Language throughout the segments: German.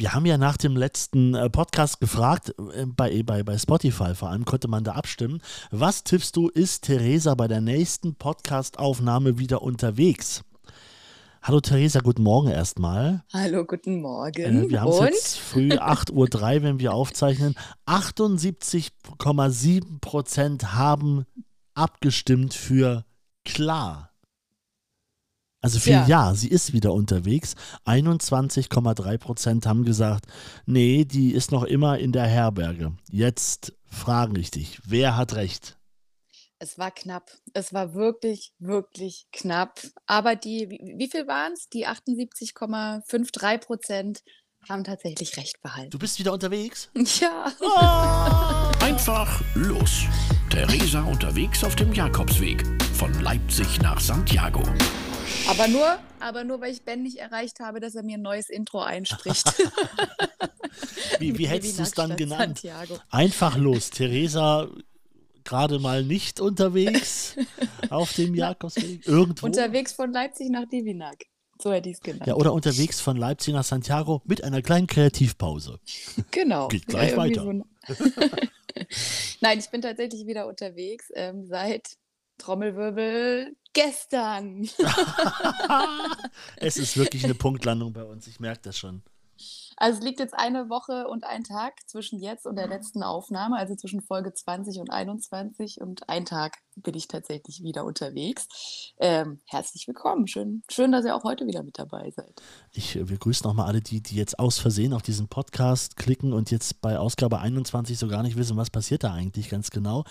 Wir haben ja nach dem letzten äh, Podcast gefragt, äh, bei, bei, bei Spotify vor allem konnte man da abstimmen. Was tippst du, ist Theresa bei der nächsten Podcast-Aufnahme wieder unterwegs? Hallo Theresa, guten Morgen erstmal. Hallo, guten Morgen. Äh, wir haben es jetzt früh 8.03 Uhr, wenn wir aufzeichnen. 78,7 Prozent haben abgestimmt für klar. Also für ja. ja, sie ist wieder unterwegs. 21,3 Prozent haben gesagt, nee, die ist noch immer in der Herberge. Jetzt frage ich dich, wer hat recht? Es war knapp. Es war wirklich, wirklich knapp. Aber die, wie, wie viel waren es? Die 78,53 Prozent haben tatsächlich recht behalten. Du bist wieder unterwegs? Ja. Oh. Einfach los. Theresa unterwegs auf dem Jakobsweg. Von Leipzig nach Santiago. Aber nur, aber nur, weil ich Ben nicht erreicht habe, dass er mir ein neues Intro einspricht. wie wie hättest du es dann genannt? Santiago. Einfach los. Theresa gerade mal nicht unterwegs auf dem Jakobsweg? Irgendwo? Unterwegs von Leipzig nach Divinac. So hätte ich es genannt. Ja, oder unterwegs von Leipzig nach Santiago mit einer kleinen Kreativpause. Genau. Geht gleich ja, weiter. So Nein, ich bin tatsächlich wieder unterwegs ähm, seit Trommelwirbel gestern. es ist wirklich eine Punktlandung bei uns, ich merke das schon. Also es liegt jetzt eine Woche und ein Tag zwischen jetzt und der letzten Aufnahme, also zwischen Folge 20 und 21 und ein Tag bin ich tatsächlich wieder unterwegs. Ähm, herzlich willkommen. Schön, schön, dass ihr auch heute wieder mit dabei seid. Ich, äh, wir grüßen nochmal alle, die, die jetzt aus Versehen auf diesen Podcast klicken und jetzt bei Ausgabe 21 so gar nicht wissen, was passiert da eigentlich ganz genau.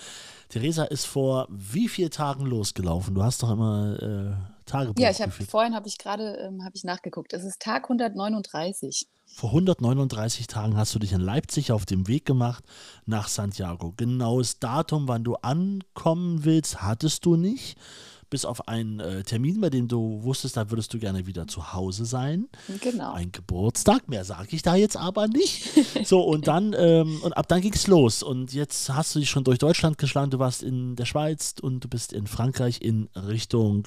Theresa ist vor wie vielen Tagen losgelaufen? Du hast doch immer äh, Tagebuch. Ja, ich habe vorhin habe ich gerade ähm, habe ich nachgeguckt. Es ist Tag 139. Vor 139 Tagen hast du dich in Leipzig auf dem Weg gemacht nach Santiago. Genaues Datum, wann du ankommen willst, hattest du nicht. Bis auf einen äh, Termin, bei dem du wusstest, da würdest du gerne wieder zu Hause sein. Genau. Ein Geburtstag, mehr sage ich da jetzt aber nicht. So, und dann, ähm, und ab dann ging es los. Und jetzt hast du dich schon durch Deutschland geschlagen. Du warst in der Schweiz und du bist in Frankreich in Richtung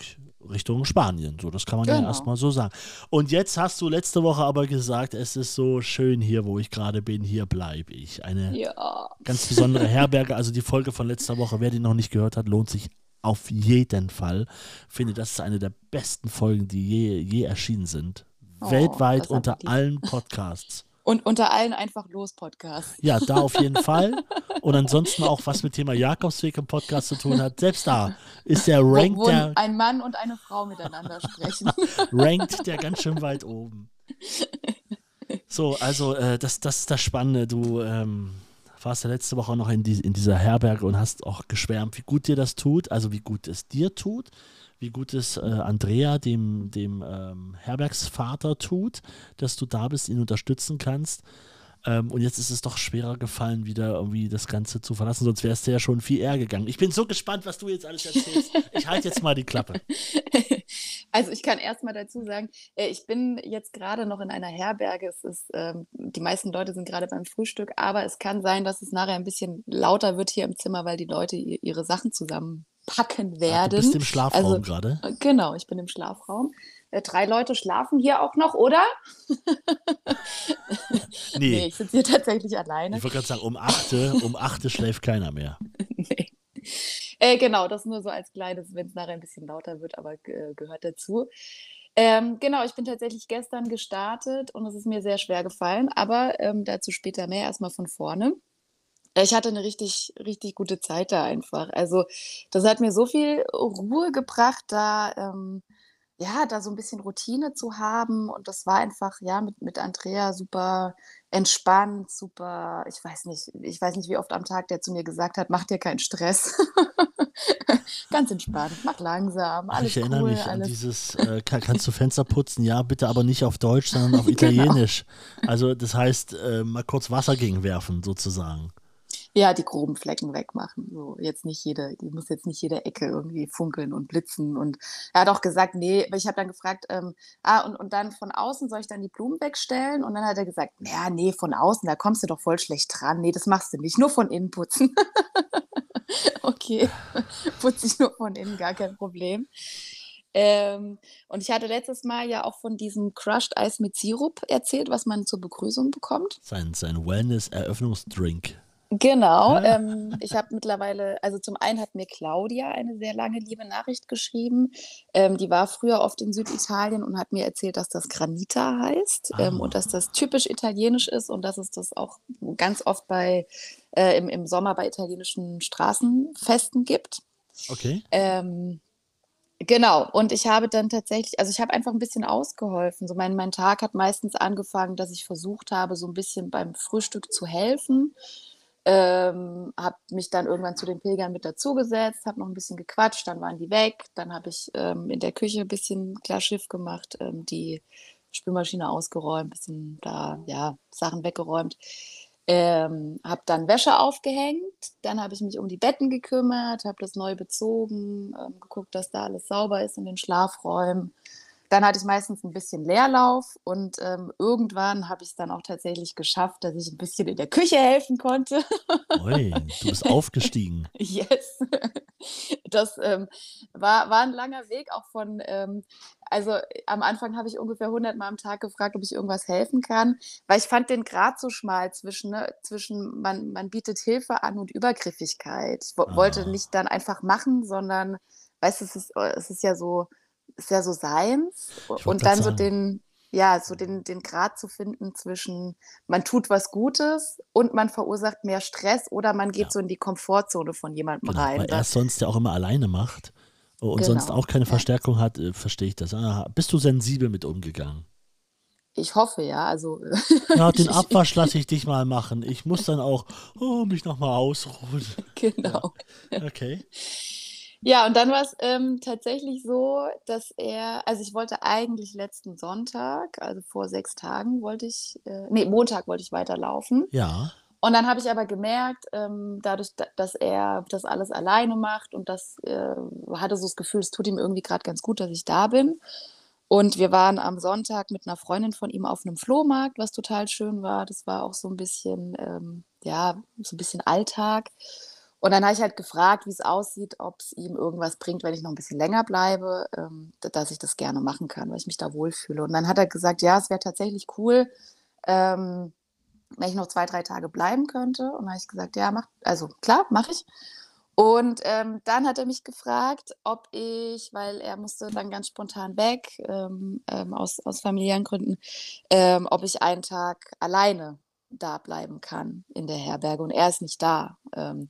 Richtung Spanien. So, das kann man genau. ja erstmal so sagen. Und jetzt hast du letzte Woche aber gesagt, es ist so schön hier, wo ich gerade bin, hier bleibe ich. Eine ja. ganz besondere Herberge. Also die Folge von letzter Woche, wer die noch nicht gehört hat, lohnt sich auf jeden Fall. Ich finde, das ist eine der besten Folgen, die je, je erschienen sind. Oh, Weltweit unter allen Podcasts. Und unter allen einfach los Podcasts. Ja, da auf jeden Fall. Und ansonsten auch, was mit Thema Jakobsweg im Podcast zu tun hat. Selbst da ist der Rank wo, wo der. Ein Mann und eine Frau miteinander sprechen. rankt der ganz schön weit oben. So, also äh, das, das ist das Spannende. Du ähm, warst ja letzte Woche noch in, die, in dieser Herberge und hast auch geschwärmt, wie gut dir das tut, also wie gut es dir tut wie gut es äh, Andrea, dem, dem ähm, Herbergsvater, tut, dass du da bist, ihn unterstützen kannst. Ähm, und jetzt ist es doch schwerer gefallen, wieder irgendwie das Ganze zu verlassen, sonst wärst du ja schon viel eher gegangen. Ich bin so gespannt, was du jetzt alles erzählst. Ich halte jetzt mal die Klappe. Also ich kann erst mal dazu sagen, äh, ich bin jetzt gerade noch in einer Herberge. Es ist, ähm, die meisten Leute sind gerade beim Frühstück, aber es kann sein, dass es nachher ein bisschen lauter wird hier im Zimmer, weil die Leute ihre Sachen zusammen packen werden. du bist im Schlafraum also, gerade? Genau, ich bin im Schlafraum. Äh, drei Leute schlafen hier auch noch, oder? nee. nee. ich sitze hier tatsächlich alleine. Ich wollte gerade sagen, um 8 um achte schläft keiner mehr. nee. Äh, genau, das nur so als kleines, wenn es nachher ein bisschen lauter wird, aber äh, gehört dazu. Ähm, genau, ich bin tatsächlich gestern gestartet und es ist mir sehr schwer gefallen, aber ähm, dazu später mehr, erstmal von vorne. Ich hatte eine richtig, richtig gute Zeit da einfach. Also, das hat mir so viel Ruhe gebracht, da, ähm, ja, da so ein bisschen Routine zu haben und das war einfach, ja, mit mit Andrea super entspannt, super ich weiß nicht ich weiß nicht, wie oft am Tag der zu mir gesagt hat: „Mach dir keinen Stress.“ Ganz entspannt, mach langsam, Ach, ich erinnere cool, mich an alles dieses, äh, ka kannst du Fenster putzen? Ja, bitte aber nicht auf Deutsch, sondern auf Genau. Italienisch. Also, das heißt, äh, mal kurz Wasser gegenwerfen sozusagen. Ja, die groben Flecken wegmachen. So, jetzt nicht jede, die muss jetzt nicht jede Ecke irgendwie funkeln und blitzen. Und er hat auch gesagt, nee, aber ich habe dann gefragt, ähm, ah, und, und dann von außen soll ich dann die Blumen wegstellen? Und dann hat er gesagt, ja, nee, von außen, da kommst du doch voll schlecht dran. Nee, das machst du nicht, nur von innen putzen. okay, putze ich nur von innen, gar kein Problem. Ähm, und ich hatte letztes Mal ja auch von diesem Crushed Eis mit Sirup erzählt, was man zur Begrüßung bekommt. Sein, sein Wellness-Eröffnungsdrink. Genau. Ah. Ähm, ich habe mittlerweile, also zum einen hat mir Claudia eine sehr lange liebe Nachricht geschrieben. Ähm, die war früher oft in Süditalien und hat mir erzählt, dass das Granita heißt ah. ähm, und dass das typisch italienisch ist und dass es das auch ganz oft bei äh, im, im Sommer bei italienischen Straßenfesten gibt. Okay. Ähm, Genau, und ich habe dann tatsächlich, also ich habe einfach ein bisschen ausgeholfen. So mein, mein Tag hat meistens angefangen, dass ich versucht habe, so ein bisschen beim Frühstück zu helfen. Ähm, habe mich dann irgendwann zu den Pilgern mit dazugesetzt, habe noch ein bisschen gequatscht, dann waren die weg. Dann habe ich ähm, in der Küche ein bisschen klar Schiff gemacht, ähm, die Spülmaschine ausgeräumt, ein bisschen da, ja, Sachen weggeräumt. Ähm, habe dann Wäsche aufgehängt, dann habe ich mich um die Betten gekümmert, habe das neu bezogen, ähm, geguckt, dass da alles sauber ist in den Schlafräumen. Dann hatte ich meistens ein bisschen Leerlauf und ähm, irgendwann habe ich es dann auch tatsächlich geschafft, dass ich ein bisschen in der Küche helfen konnte. Ui, du bist aufgestiegen. yes. Das ähm, war, war ein langer Weg auch von, ähm, also am Anfang habe ich ungefähr 100 Mal am Tag gefragt, ob ich irgendwas helfen kann, weil ich fand den Grad so schmal zwischen, ne, zwischen man, man bietet Hilfe an und Übergriffigkeit. Ich ah. wollte nicht dann einfach machen, sondern, weißt du, es ist, es ist ja so, ist ja so seins. Und dann so den, ja, so den, den Grad zu finden zwischen, man tut was Gutes und man verursacht mehr Stress oder man geht ja. so in die Komfortzone von jemandem genau, rein. Weil er es sonst ja auch immer alleine macht und genau. sonst auch keine Verstärkung hat, äh, verstehe ich das. Ah, bist du sensibel mit umgegangen? Ich hoffe, ja. Also, ja, den Abwasch lasse ich dich mal machen. Ich muss dann auch oh, mich nochmal ausruhen. Genau. Ja. Okay. Ja, und dann war es ähm, tatsächlich so, dass er, also ich wollte eigentlich letzten Sonntag, also vor sechs Tagen wollte ich, äh, nee, Montag wollte ich weiterlaufen. Ja. Und dann habe ich aber gemerkt, ähm, dadurch, dass er das alles alleine macht und das äh, hatte so das Gefühl, es tut ihm irgendwie gerade ganz gut, dass ich da bin. Und wir waren am Sonntag mit einer Freundin von ihm auf einem Flohmarkt, was total schön war. Das war auch so ein bisschen, ähm, ja, so ein bisschen Alltag. Und dann habe ich halt gefragt, wie es aussieht, ob es ihm irgendwas bringt, wenn ich noch ein bisschen länger bleibe, ähm, dass ich das gerne machen kann, weil ich mich da wohlfühle. Und dann hat er gesagt, ja, es wäre tatsächlich cool, ähm, wenn ich noch zwei, drei Tage bleiben könnte. Und dann habe ich gesagt, ja, mach, also klar, mache ich. Und ähm, dann hat er mich gefragt, ob ich, weil er musste dann ganz spontan weg, ähm, ähm, aus, aus familiären Gründen, ähm, ob ich einen Tag alleine da bleiben kann in der Herberge. Und er ist nicht da. Ähm,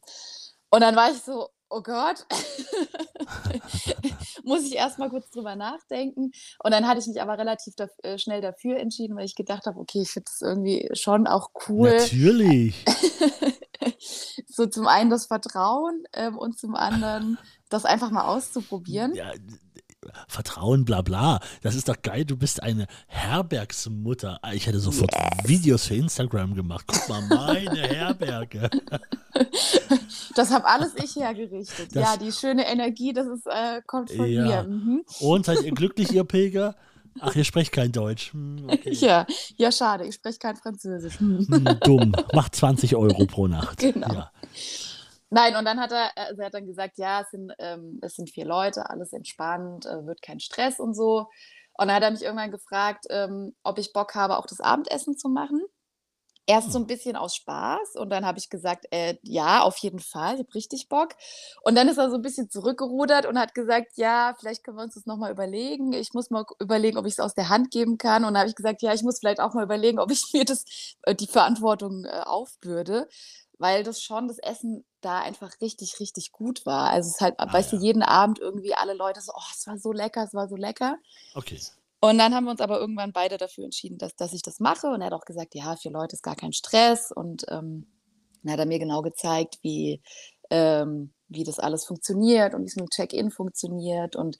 und dann war ich so, oh Gott, muss ich erst mal kurz drüber nachdenken. Und dann hatte ich mich aber relativ da, äh, schnell dafür entschieden, weil ich gedacht habe, okay, ich finde das irgendwie schon auch cool. Natürlich. so zum einen das Vertrauen ähm, und zum anderen das einfach mal auszuprobieren. Ja, Vertrauen, bla bla. Das ist doch geil, du bist eine Herbergsmutter. Ich hätte sofort yes. Videos für Instagram gemacht. Guck mal, meine Herberge. Das habe alles ich hergerichtet. Das, ja, die schöne Energie, das ist, äh, kommt von ja. mir. Mhm. Und seid ihr glücklich, ihr Pilger? Ach, ihr sprecht kein Deutsch. Hm, okay. Ja, ja, schade, ich spreche kein Französisch. Hm. Hm, dumm. Macht 20 Euro pro Nacht. Genau. Ja. Nein, und dann hat er, also er hat dann gesagt, ja, es sind, ähm, es sind vier Leute, alles entspannt, äh, wird kein Stress und so. Und dann hat er mich irgendwann gefragt, ähm, ob ich Bock habe, auch das Abendessen zu machen. Erst so ein hm. bisschen aus Spaß und dann habe ich gesagt, äh, ja, auf jeden Fall, ich habe richtig Bock. Und dann ist er so ein bisschen zurückgerudert und hat gesagt, ja, vielleicht können wir uns das nochmal überlegen. Ich muss mal überlegen, ob ich es aus der Hand geben kann. Und dann habe ich gesagt, ja, ich muss vielleicht auch mal überlegen, ob ich mir das, äh, die Verantwortung äh, aufbürde weil das schon das Essen da einfach richtig, richtig gut war. Also es ist halt, ah, weißt ja. du, jeden Abend irgendwie alle Leute so, oh, es war so lecker, es war so lecker. Okay. Und dann haben wir uns aber irgendwann beide dafür entschieden, dass, dass ich das mache. Und er hat auch gesagt, ja, für Leute ist gar kein Stress. Und ähm, dann hat er mir genau gezeigt, wie, ähm, wie das alles funktioniert und wie es mit Check-in funktioniert. Und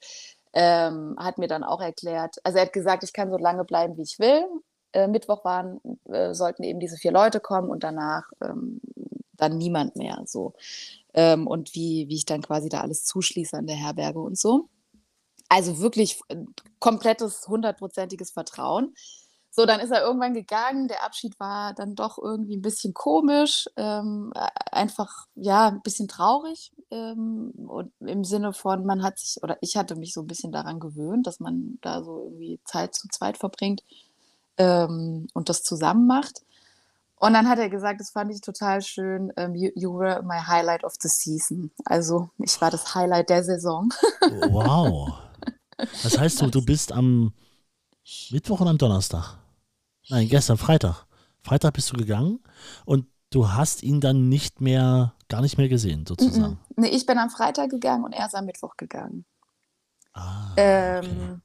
ähm, hat mir dann auch erklärt, also er hat gesagt, ich kann so lange bleiben, wie ich will. Äh, Mittwoch waren, äh, sollten eben diese vier Leute kommen und danach ähm, dann niemand mehr. So. Ähm, und wie, wie ich dann quasi da alles zuschließe an der Herberge und so. Also wirklich äh, komplettes, hundertprozentiges Vertrauen. So, dann ist er irgendwann gegangen. Der Abschied war dann doch irgendwie ein bisschen komisch, ähm, einfach ja ein bisschen traurig ähm, und im Sinne von, man hat sich oder ich hatte mich so ein bisschen daran gewöhnt, dass man da so irgendwie Zeit zu zweit verbringt ähm, und das zusammen macht. Und dann hat er gesagt, das fand ich total schön, um, ähm, you, you, were my highlight of the season. Also ich war das Highlight der Saison. Wow. Das heißt, du, du bist am Mittwoch und am Donnerstag? Nein, gestern, Freitag. Freitag bist du gegangen und du hast ihn dann nicht mehr, gar nicht mehr gesehen, sozusagen. Nee, ich bin am Freitag gegangen und er ist am Mittwoch gegangen. Ah, Ähm, okay.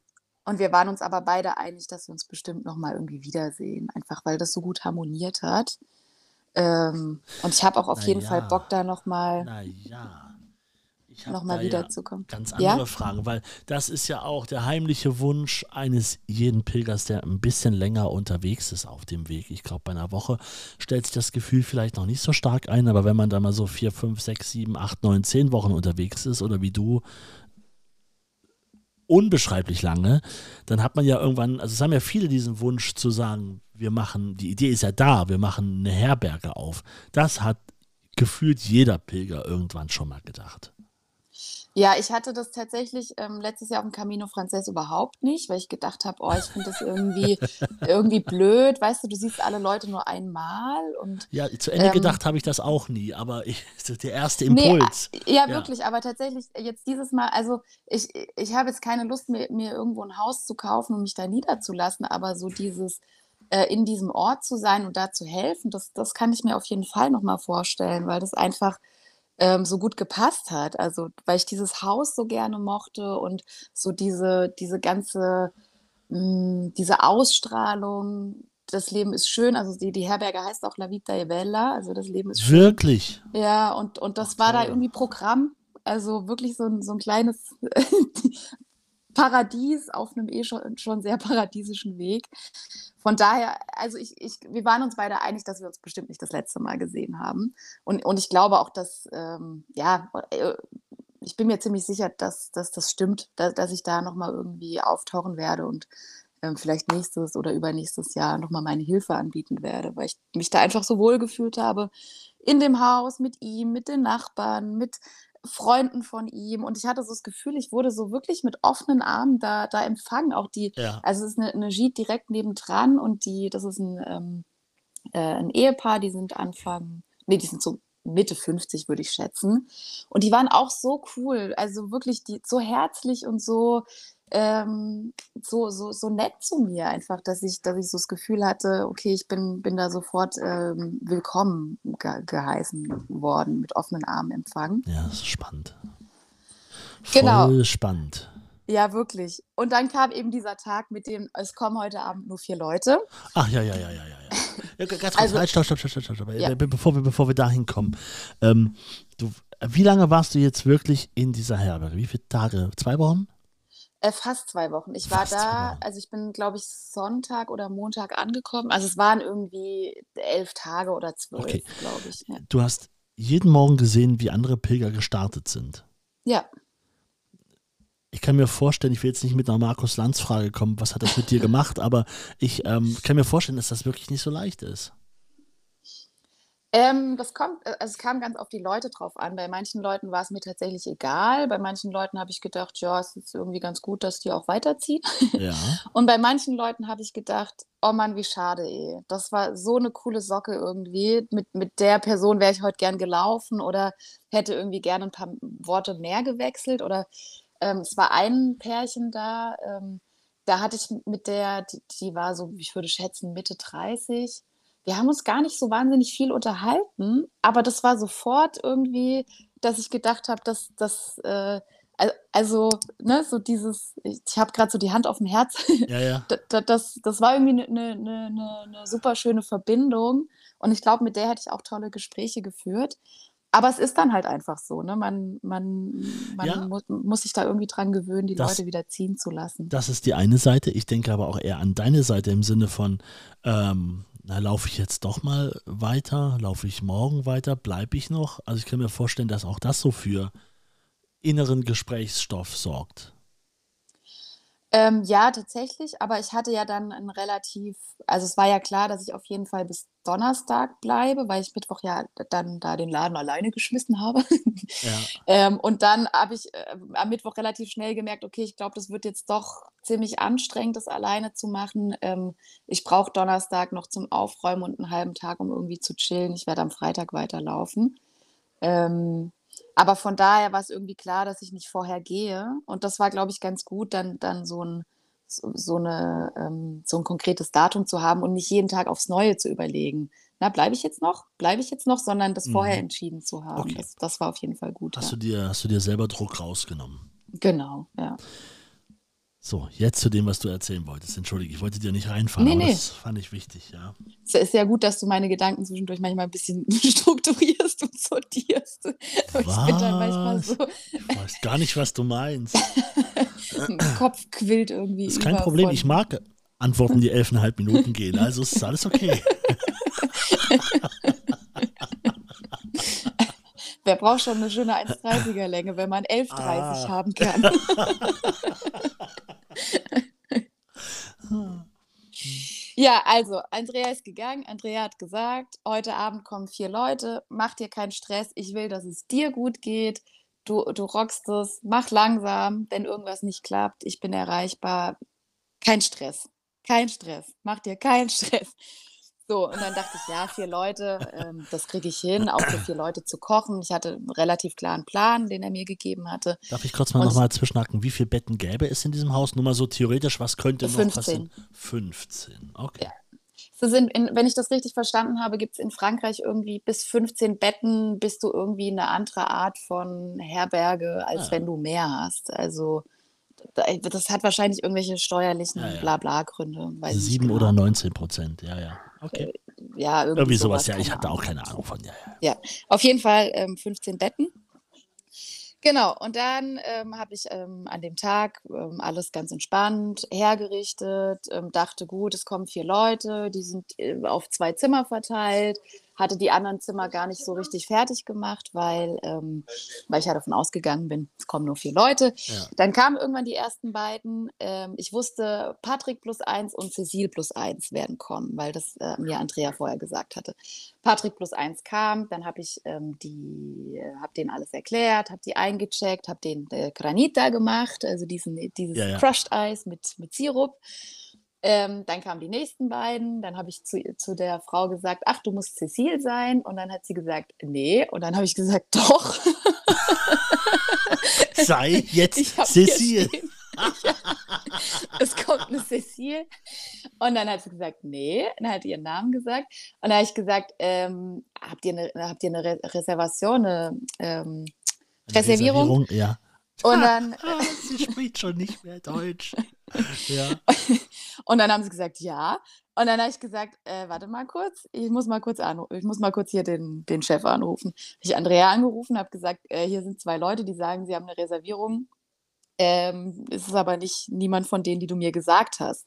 Und wir waren uns aber beide einig, dass wir uns bestimmt nochmal irgendwie wiedersehen, einfach weil das so gut harmoniert hat. Ähm, und ich habe auch auf Na jeden Fall ja. Bock, da nochmal Naja. Ich hab noch mal da wiederzukommen. Ganz Ja? andere Fragen, weil das ist ja auch der heimliche Wunsch eines jeden Pilgers, der ein bisschen länger unterwegs ist auf dem Weg. Ich glaube, bei einer Woche stellt sich das Gefühl vielleicht noch nicht so stark ein, aber wenn man da mal so vier, fünf, sechs, sieben, acht, neun, zehn Wochen unterwegs ist oder wie du unbeschreiblich lange, dann hat man ja irgendwann, also es haben ja viele diesen Wunsch zu sagen, wir machen, die Idee ist ja da, wir machen eine Herberge auf. Das hat gefühlt jeder Pilger irgendwann schon mal gedacht. Ja, ich hatte das tatsächlich ähm, letztes Jahr auf dem Camino Frances überhaupt nicht, weil ich gedacht habe, oh, ich finde das irgendwie, irgendwie blöd. Weißt du, du siehst alle Leute nur einmal und Ja, zu Ende Ähm, gedacht habe ich das auch nie, aber ich, der erste Nee, Impuls. a- ja, Ja. wirklich, aber tatsächlich jetzt dieses Mal, also ich, ich habe jetzt keine Lust, mir, mir irgendwo ein Haus zu kaufen und mich da niederzulassen, aber so dieses äh, in diesem Ort zu sein und da zu helfen, das, das kann ich mir auf jeden Fall nochmal vorstellen, weil das einfach ähm, so gut gepasst hat. Also, weil ich dieses Haus so gerne mochte und so diese, diese ganze, mh, diese Ausstrahlung. Das Leben ist schön, also die, die Herberge heißt auch La Vita è Bella, also das Leben ist schön. Wirklich. Ja, und, und das war da irgendwie Programm. Also wirklich so ein, so ein kleines Paradies auf einem eh schon, schon sehr paradiesischen Weg. Von daher, also ich, ich, wir waren uns beide einig, dass wir uns bestimmt nicht das letzte Mal gesehen haben. Und, und ich glaube auch, dass, ähm, ja, äh, ich bin mir ziemlich sicher, dass, dass das stimmt, dass, dass ich da nochmal irgendwie auftauchen werde und ähm, vielleicht nächstes oder übernächstes Jahr nochmal meine Hilfe anbieten werde, weil ich mich da einfach so wohl gefühlt habe in dem Haus mit ihm, mit den Nachbarn, mit Freunden von ihm. Und ich hatte so das Gefühl, ich wurde so wirklich mit offenen Armen da, da empfangen. Auch die, Ja. also es ist eine, eine Gite direkt nebendran und die, das ist ein, ähm, äh, ein Ehepaar, die sind Anfang, nee, die sind so Mitte 50, würde ich schätzen. Und die waren auch so cool, also wirklich die, so herzlich und so, ähm, so, so, so nett zu mir einfach, dass ich, dass ich so das Gefühl hatte, okay, ich bin, bin da sofort ähm, willkommen ge geheißen worden, mit offenen Armen empfangen. Ja, das ist spannend. Genau. Voll spannend. Ja, wirklich. Und dann kam eben dieser Tag mit dem, es kommen heute Abend nur vier Leute. Ach ja, ja, ja, ja, ja. ganz kurz, Also- halt, stopp, stopp, stopp, stopp, stopp. Ja. Be- Bevor, wir, bevor wir dahin kommen. Ähm, du, wie lange warst du jetzt wirklich in dieser Herberge? Wie viele Tage? Zwei Wochen? Äh, fast zwei Wochen. Ich war Fast zwei da, also ich bin, glaube ich, Sonntag oder Montag angekommen. Also es waren irgendwie elf Tage oder zwölf, Okay. glaube ich. Ja. Du hast jeden Morgen gesehen, wie andere Pilger gestartet sind. ja. Ich kann mir vorstellen, ich will jetzt nicht mit einer Markus-Lanz-Frage kommen, was hat das mit dir gemacht, aber ich ähm, kann mir vorstellen, dass das wirklich nicht so leicht ist. Ähm, das kommt, äh, also es kam ganz auf die Leute drauf an. Bei manchen Leuten war es mir tatsächlich egal. Bei manchen Leuten habe ich gedacht, ja, es ist irgendwie ganz gut, dass die auch weiterziehen. Ja. Und bei manchen Leuten habe ich gedacht, oh Mann, wie schade, ey. Das war so eine coole Socke irgendwie. Mit, mit der Person wäre ich heute gern gelaufen oder hätte irgendwie gerne ein paar Worte mehr gewechselt. Oder ähm, es war ein Pärchen da, ähm, da hatte ich mit der, die, die war so, ich würde schätzen, Mitte 30. Wir haben uns gar nicht so wahnsinnig viel unterhalten, aber das war sofort irgendwie, dass ich gedacht habe, dass das, äh, al- also, ne, so dieses, ich, habe gerade so die Hand auf dem Herz, Ja, ja. da- da- das, das war irgendwie eine ne, ne, ne, ne super schöne Verbindung. Und ich glaube, mit der hätte ich auch tolle Gespräche geführt. Aber es ist dann halt einfach so, ne? Man, man, man Ja. mu muss sich da irgendwie dran gewöhnen, die Das- Leute wieder ziehen zu lassen. Das ist die eine Seite. Ich denke aber auch eher an deine Seite im Sinne von, ähm, na, laufe ich jetzt doch mal weiter? Laufe ich morgen weiter? Bleibe ich noch? Also ich kann mir vorstellen, dass auch das so für inneren Gesprächsstoff sorgt. Ähm, ja, tatsächlich, aber ich hatte ja dann ein relativ, also es war ja klar, dass ich auf jeden Fall bis Donnerstag bleibe, weil ich Mittwoch ja dann da den Laden alleine geschmissen habe. Ja. ähm, und dann habe ich äh, am Mittwoch relativ schnell gemerkt, okay, ich glaube, das wird jetzt doch ziemlich anstrengend, das alleine zu machen. Ähm, ich brauche Donnerstag noch zum Aufräumen und einen halben Tag, um irgendwie zu chillen. Ich werde am Freitag weiterlaufen. Ähm, aber von daher war es irgendwie klar, dass ich nicht vorher gehe. Und das war, glaube ich, ganz gut, dann, dann so, ein, so, so, eine, ähm, so ein konkretes Datum zu haben und nicht jeden Tag aufs Neue zu überlegen. Na, bleibe ich jetzt noch? Bleibe ich jetzt noch? Sondern das vorher Mhm. entschieden zu haben. Okay. Das, das war auf jeden Fall gut. Hast, Ja. du dir, hast du dir selber Druck rausgenommen? Genau, ja. So, jetzt zu dem, was du erzählen wolltest. Entschuldige, ich wollte dir nicht reinfahren, Nee, aber nee. das fand ich wichtig, ja. Es ist ja gut, dass du meine Gedanken zwischendurch manchmal ein bisschen strukturierst und sortierst. Aber Ich bin dann manchmal Was? so, Ich weiß gar nicht, was du meinst. im Kopf quillt irgendwie. Das ist kein Problem. von- Ich mag Antworten, die elfeinhalb Minuten gehen. Also ist alles okay. Wer braucht schon eine schöne 1,30er Länge, wenn man 11,30 Ah. haben kann? ja, also, Andrea ist gegangen. Andrea hat gesagt, heute Abend kommen vier Leute. Mach dir keinen Stress. Ich will, dass es dir gut geht. Du, du rockst es. Mach langsam, wenn irgendwas nicht klappt. Ich bin erreichbar. Kein Stress. Kein Stress. Mach dir keinen Stress. So, und dann dachte ich, ja, vier Leute, ähm, das kriege ich hin, auch für vier Leute zu kochen. Ich hatte einen relativ klaren Plan, den er mir gegeben hatte. Darf ich kurz mal nochmal zwischenhaken? Wie viele Betten gäbe es in diesem Haus? Nur mal so theoretisch, was könnte noch 15. passieren? 15. Okay. Ja. So sind in, wenn ich das richtig verstanden habe, gibt es in Frankreich irgendwie bis 15 Betten, bist du irgendwie eine andere Art von Herberge, als Ah. wenn du mehr hast. Also das hat wahrscheinlich irgendwelche steuerlichen Ja, ja. Blabla-Gründe. Sieben genau. oder 19 Prozent, ja, ja. Okay. Ja, irgendwie, Irgendwie sowas, ja. keine Ich hatte auch keine Ahnung von, ja, ja. Ja, auf jeden Fall ähm, 15 Betten. Genau, und dann ähm, habe ich ähm, an dem Tag ähm, alles ganz entspannt hergerichtet, ähm, dachte, gut, es kommen vier Leute, die sind äh, auf zwei Zimmer verteilt, hatte die anderen Zimmer gar nicht so richtig fertig gemacht, weil, ähm, weil ich ja davon ausgegangen bin, es kommen nur vier Leute. Ja. Dann kamen irgendwann die ersten beiden. Ähm, ich wusste, Patrick plus eins und Cecile plus eins werden kommen, weil das äh, mir Andrea vorher gesagt hatte. Patrick plus eins kam, dann habe ich ähm, die, äh, habe denen alles erklärt, habe die eingecheckt, habe den äh, Granita gemacht, also diesen, dieses Ja, ja. Crushed Eis mit, mit Sirup. Ähm, dann kamen die nächsten beiden, dann habe ich zu, zu der Frau gesagt, ach, du musst Cecile sein. Und dann hat sie gesagt, nee. Und dann habe ich gesagt, doch. Sei jetzt Cecile. Ja. Es kommt eine Cecile. Und dann hat sie gesagt, nee. Dann hat sie ihren Namen gesagt. Und dann habe ich gesagt, ähm, habt, ihr eine, habt ihr eine Re Reservation, eine ähm, Eine Reservierung? Ja. Und dann, Ah, sie spricht schon nicht mehr Deutsch. Ja. und dann haben sie gesagt, ja. Und dann habe ich gesagt, äh, warte mal kurz, ich muss mal kurz anrufen, ich muss mal kurz hier den, den Chef anrufen. Hab Ich Andrea angerufen, habe gesagt, äh, hier sind zwei Leute, die sagen, sie haben eine Reservierung. Ähm, es ist aber nicht niemand von denen, die du mir gesagt hast.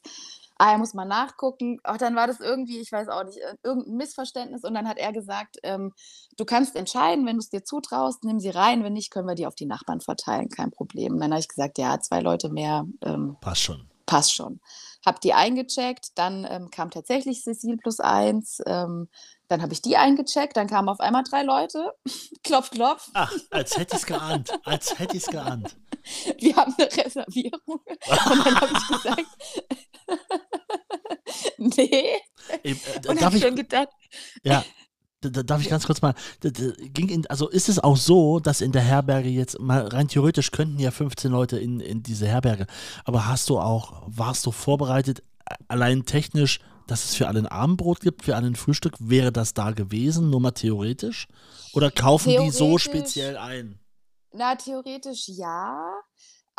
Ah, er muss mal nachgucken. Ach, dann war das irgendwie, ich weiß auch nicht, äh, irgendein Missverständnis. Und dann hat er gesagt, ähm, du kannst entscheiden, wenn du es dir zutraust, nimm sie rein. Wenn nicht, können wir die auf die Nachbarn verteilen, kein Problem. Und dann habe ich gesagt, ja, zwei Leute mehr, ähm, Passt schon. passt schon. Hab die eingecheckt, dann ähm, kam tatsächlich Cecile plus eins, ähm, dann habe ich die eingecheckt, dann kamen auf einmal drei Leute. klopf, klopf. Ach, als hätte ich es geahnt. Als hätte ich es geahnt. Wir haben eine Reservierung. Und dann habe ich gesagt, nee. Äh, äh, Und habe ich, schon gedacht, ja, da, da, darf ich ganz kurz mal, ging in, also ist es auch so, dass in der Herberge jetzt, mal rein theoretisch könnten ja 15 Leute in, in diese Herberge, aber hast du auch, warst du vorbereitet, allein technisch, dass es für alle ein Abendbrot gibt, für alle ein Frühstück, wäre das da gewesen, nur mal theoretisch? Oder kaufen die so speziell ein? na, theoretisch ja.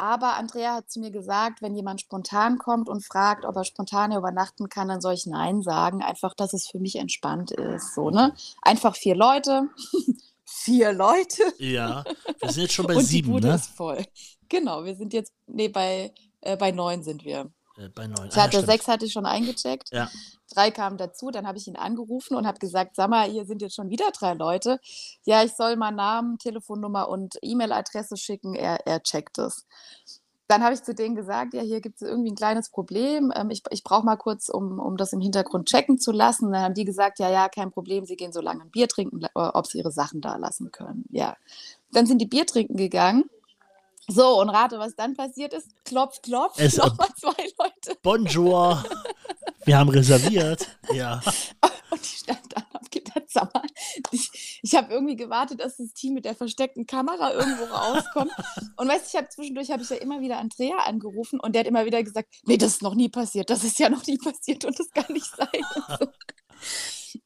Aber Andrea hat zu mir gesagt, wenn jemand spontan kommt und fragt, ob er spontan übernachten kann, dann soll ich Nein sagen. Einfach, dass es für mich entspannt ist. So, ne? Einfach vier Leute. vier Leute. Ja, wir sind jetzt schon bei und die sieben, Bude ne? ist voll. Genau, wir sind jetzt, nee, bei, äh, bei neun sind wir. Äh, Bei neun. Ich Ah, ja, hatte sechs hatte ich schon eingecheckt. Ja. Drei kamen dazu, dann habe ich ihn angerufen und habe gesagt, sag mal, hier sind jetzt schon wieder drei Leute. Ja, ich soll mal Namen, Telefonnummer und E-Mail-Adresse schicken. Er, er checkt es. dann habe ich zu denen gesagt, ja, hier gibt es irgendwie ein kleines Problem. Ähm, ich ich brauche mal kurz, um, um das im Hintergrund checken zu lassen. Dann haben die gesagt, ja, ja, kein Problem, sie gehen so lange ein Bier trinken, äh, ob sie ihre Sachen da lassen können. Ja. Dann sind die Bier trinken gegangen. So, und rate, was dann passiert ist. Klopf, klopf, Es- nochmal zwei Leute. Bonjour. Wir haben reserviert. Ja. Und ich stand da und hab gedacht, sag mal, ich, ich habe irgendwie gewartet, dass das Team mit der versteckten Kamera irgendwo rauskommt. Und weißt du, ich habe zwischendurch habe ich ja immer wieder Andrea angerufen und der hat immer wieder gesagt, nee, das ist noch nie passiert, das ist ja noch nie passiert und das kann nicht sein.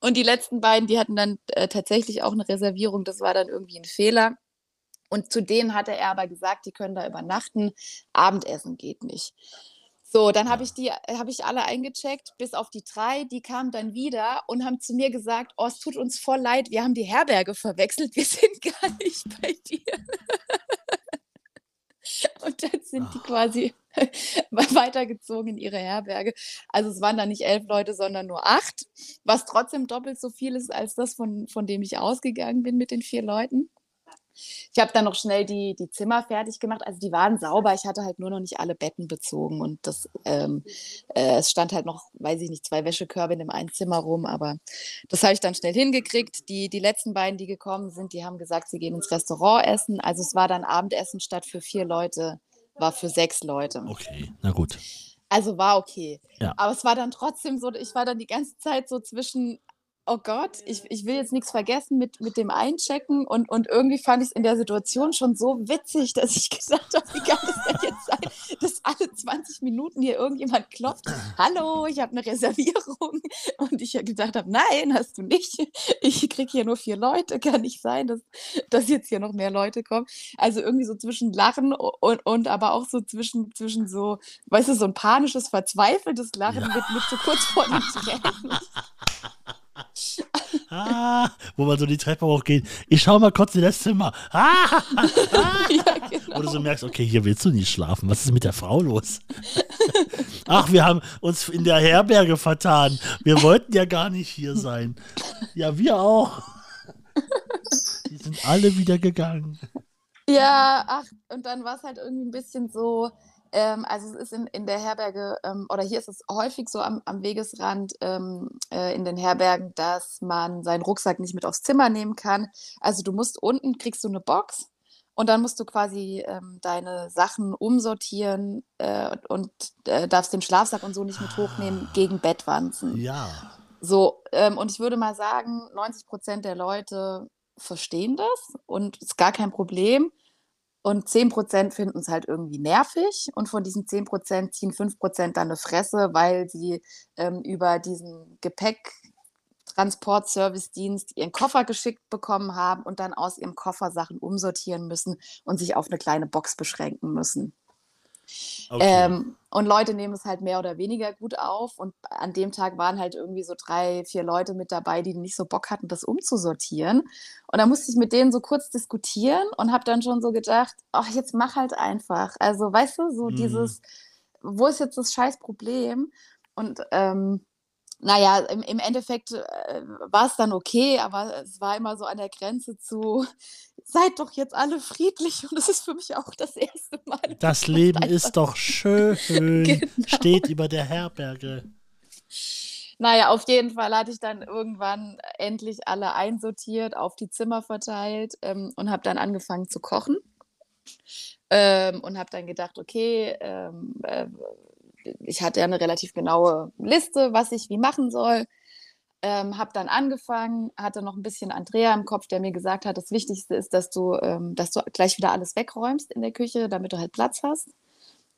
Und, die letzten beiden, die hatten dann äh, tatsächlich auch eine Reservierung, das war dann irgendwie ein Fehler. Und zu denen hatte er aber gesagt, die können da übernachten, Abendessen geht nicht. So, dann habe ich die, habe ich alle eingecheckt, bis auf die drei, die kamen dann wieder und haben zu mir gesagt, oh, es tut uns voll leid, wir haben die Herberge verwechselt, wir sind gar nicht bei dir. Und dann sind die Ah. quasi weitergezogen in ihre Herberge. Also es waren dann nicht elf Leute, sondern nur acht, was trotzdem doppelt so viel ist als das, von, von dem ich ausgegangen bin mit den vier Leuten. Ich habe dann noch schnell die, die Zimmer fertig gemacht. Also die waren sauber. Ich hatte halt nur noch nicht alle Betten bezogen. Und das, ähm, äh, es stand halt noch, weiß ich nicht, zwei Wäschekörbe in dem einen Zimmer rum. Aber das habe ich dann schnell hingekriegt. Die, die letzten beiden, die gekommen sind, die haben gesagt, sie gehen ins Restaurant essen. Also es war dann Abendessen statt für vier Leute, war für sechs Leute. Okay, na gut. Also war okay. Ja. Aber es war dann trotzdem so, ich war dann die ganze Zeit so zwischen, oh Gott, ich, ich will jetzt nichts vergessen mit, mit dem Einchecken und, und irgendwie fand ich es in der Situation schon so witzig, dass ich gedacht habe, wie kann das denn jetzt sein, dass alle 20 Minuten hier irgendjemand klopft, hallo, ich habe eine Reservierung und ich gedacht habe, nein, hast du nicht, ich kriege hier nur vier Leute, kann nicht sein, dass, dass jetzt hier noch mehr Leute kommen. Also irgendwie so zwischen Lachen und, und aber auch so zwischen, zwischen so, weißt du, so ein panisches, verzweifeltes Lachen Ja. mit, mit so kurz vor den Tränen. Ah, wo man so die Treppe hochgeht. Ich schau mal kurz in das Zimmer. Ah, ja, genau. wo du so merkst, okay, hier willst du nicht schlafen. Was ist mit der Frau los? Ach, wir haben uns in der Herberge vertan. Wir wollten ja gar nicht hier sein. Ja, wir auch. Die sind alle wieder gegangen. Ja, ach, und dann war es halt irgendwie ein bisschen so, ähm, also es ist in, in der Herberge, ähm, oder hier ist es häufig so am, am Wegesrand ähm, äh, in den Herbergen, dass man seinen Rucksack nicht mit aufs Zimmer nehmen kann. Also du musst unten, kriegst du eine Box und dann musst du quasi ähm, deine Sachen umsortieren äh, und äh, darfst den Schlafsack und so nicht mit hochnehmen gegen Bettwanzen. Ja. So, ähm, und ich würde mal sagen, 90 Prozent der Leute verstehen das und ist gar kein Problem. Und 10 Prozent finden es halt irgendwie nervig. Und von diesen 10 Prozent ziehen 5 Prozent dann eine Fresse, weil sie ähm, über diesen Gepäcktransportservice-Dienst ihren Koffer geschickt bekommen haben und dann aus ihrem Koffer Sachen umsortieren müssen und sich auf eine kleine Box beschränken müssen. Okay. Ähm, und Leute nehmen es halt mehr oder weniger gut auf. Und an dem Tag waren halt irgendwie so drei, vier Leute mit dabei, die nicht so Bock hatten, das umzusortieren. Und da musste ich mit denen so kurz diskutieren und habe dann schon so gedacht, ach, jetzt mach halt einfach. Also, weißt du, so Mhm. dieses, wo ist jetzt das scheiß Problem? Und ähm, naja, im, im Endeffekt äh, war es dann okay, aber es war immer so an der Grenze zu, seid doch jetzt alle friedlich. Und das ist für mich auch das erste Mal. das Leben ist doch schön. Genau. Steht über der Herberge. Naja, auf jeden Fall hatte ich dann irgendwann endlich alle einsortiert, auf die Zimmer verteilt ähm, und habe dann angefangen zu kochen. Ähm, und habe dann gedacht, okay, ähm, äh, ich hatte ja eine relativ genaue Liste, was ich wie machen soll. Ähm, habe dann angefangen, hatte noch ein bisschen Andrea im Kopf, der mir gesagt hat, das Wichtigste ist, dass du, ähm, dass du gleich wieder alles wegräumst in der Küche, damit du halt Platz hast.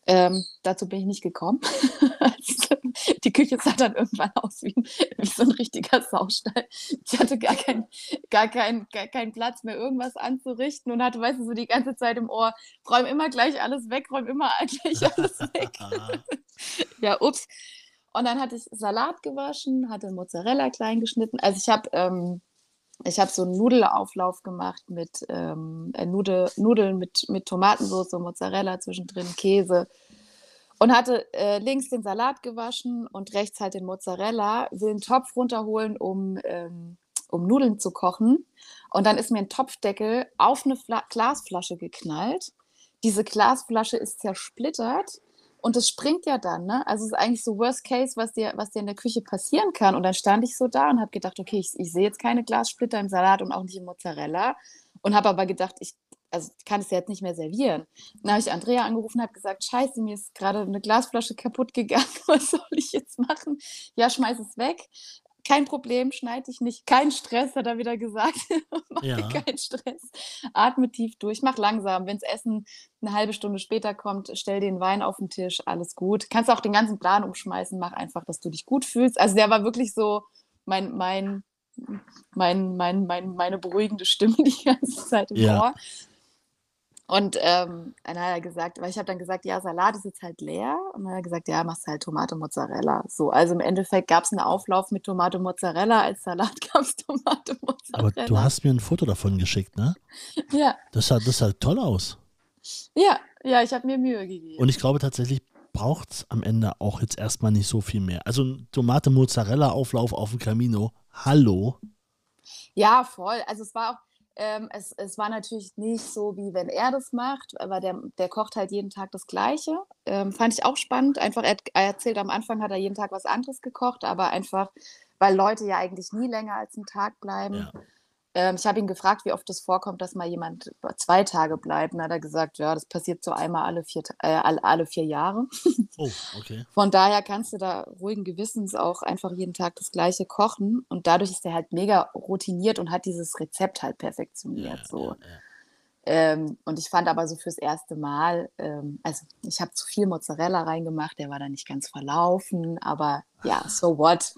Ähm, dazu bin ich nicht gekommen. die Küche sah dann irgendwann aus wie, wie so ein richtiger Saustall. Ich hatte gar, kein, gar, kein, gar keinen Platz mehr, irgendwas anzurichten und hatte, weißt du, so die ganze Zeit im Ohr, räum immer gleich alles weg, räum immer gleich alles weg. Ja, ups. Und dann hatte ich Salat gewaschen, hatte Mozzarella klein geschnitten. Also ich habe ähm, ich so einen Nudelauflauf gemacht mit ähm, äh, Nude, Nudeln mit, mit Tomatensauce, Mozzarella zwischendrin, Käse. Und hatte äh, links den Salat gewaschen und rechts halt den Mozzarella, will den Topf runterholen, um, ähm, um Nudeln zu kochen. Und dann ist mir ein Topfdeckel auf eine Fla Glasflasche geknallt. diese Glasflasche ist zersplittert und es springt ja dann, ne? Also es ist eigentlich so Worst Case, was dir, was dir in der Küche passieren kann. Und dann stand ich so da und habe gedacht, okay, ich, ich sehe jetzt keine Glassplitter im Salat und auch nicht im Mozzarella. Und habe aber gedacht, ich, also kann es ja jetzt nicht mehr servieren. Dann habe ich Andrea angerufen und habe gesagt, scheiße, mir ist gerade eine Glasflasche kaputt gegangen. Was soll ich jetzt machen? Ja, schmeiß es weg kein Problem, schneid dich nicht, kein Stress, hat er wieder gesagt. mach ja. keinen Stress. Atme tief durch, mach langsam. Wenn das Essen eine halbe Stunde später kommt, stell den Wein auf den Tisch, alles gut. Kannst auch den ganzen Plan umschmeißen, mach einfach, dass du dich gut fühlst. Also der war wirklich so mein, mein, mein, mein, mein meine beruhigende Stimme die ganze Zeit im ja. Ohr. Und ähm, dann hat er gesagt, weil ich habe dann gesagt, ja, Salat ist jetzt halt leer. Und dann hat er gesagt, ja, machst halt Tomate Mozzarella. So, also im Endeffekt gab es einen Auflauf mit Tomate Mozzarella. Als Salat gab es Tomate Mozzarella. Aber du hast mir ein Foto davon geschickt, ne? Ja. Das sah, das sah toll aus. Ja, ja, ich habe mir Mühe gegeben. Und ich glaube tatsächlich braucht es am Ende auch jetzt erstmal nicht so viel mehr. Also ein Tomate Mozzarella Auflauf auf dem Camino. Hallo. Ja, voll. Also es war auch, ähm, es, es war natürlich nicht so, wie wenn er das macht, aber der, der kocht halt jeden Tag das Gleiche. Ähm, fand ich auch spannend. Einfach, er, er erzählt am Anfang, hat er jeden Tag was anderes gekocht, aber einfach, weil Leute ja eigentlich nie länger als einen Tag bleiben. Ja. Ähm, ich habe ihn gefragt, wie oft es vorkommt, dass mal jemand zwei Tage bleibt. Und hat er gesagt, ja, das passiert so einmal alle vier, äh, alle, alle vier Jahre. Oh, okay. Von daher kannst du da ruhigen Gewissens auch einfach jeden Tag das Gleiche kochen. Und dadurch ist er halt mega routiniert und hat dieses Rezept halt perfektioniert. Ja, so. Ja, ja. Ähm, und ich fand aber so fürs erste Mal, ähm, also ich habe zu viel Mozzarella reingemacht, der war da nicht ganz verlaufen, aber ja, so what.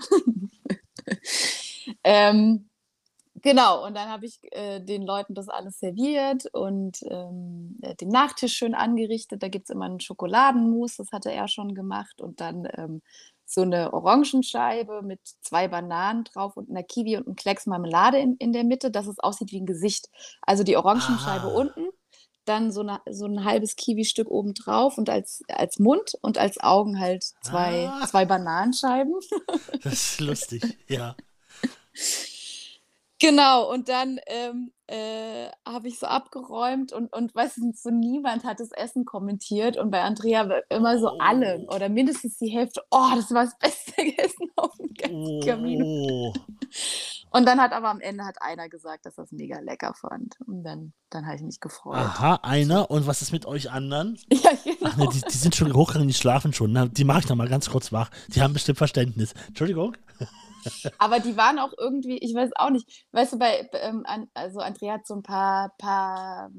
ähm, Genau, und dann habe ich äh, den Leuten das alles serviert und ähm, äh, den Nachtisch schön angerichtet. Da gibt es immer einen Schokoladenmus, das hatte er schon gemacht. Und dann ähm, so eine Orangenscheibe mit zwei Bananen drauf und einer Kiwi und einem Klecks Marmelade in, in der Mitte, dass es aussieht wie ein Gesicht. Also die Orangenscheibe ah. unten, dann so, eine, so ein halbes Kiwi-Stück oben drauf und als, als Mund und als Augen halt zwei, ah. zwei Bananenscheiben. Das ist lustig, ja. Genau, und dann ähm, äh, habe ich so abgeräumt und, und weißt du, so niemand hat das Essen kommentiert und bei Andrea immer so alle oh. oder mindestens die Hälfte, oh, das war das beste Essen auf dem ganzen Kamin. Oh. Und dann hat aber am Ende hat einer gesagt, dass er es mega lecker fand. Und dann, dann habe ich mich gefreut. Aha, einer. Und was ist mit euch anderen? Ja, genau. Ach ne, die, die sind schon hochgegangen, die schlafen schon. Na, die mache ich noch mal ganz kurz wach. Die haben bestimmt Verständnis. Entschuldigung. Aber die waren auch irgendwie, ich weiß auch nicht, weißt du, bei, ähm, also Andrea hat so ein paar, paar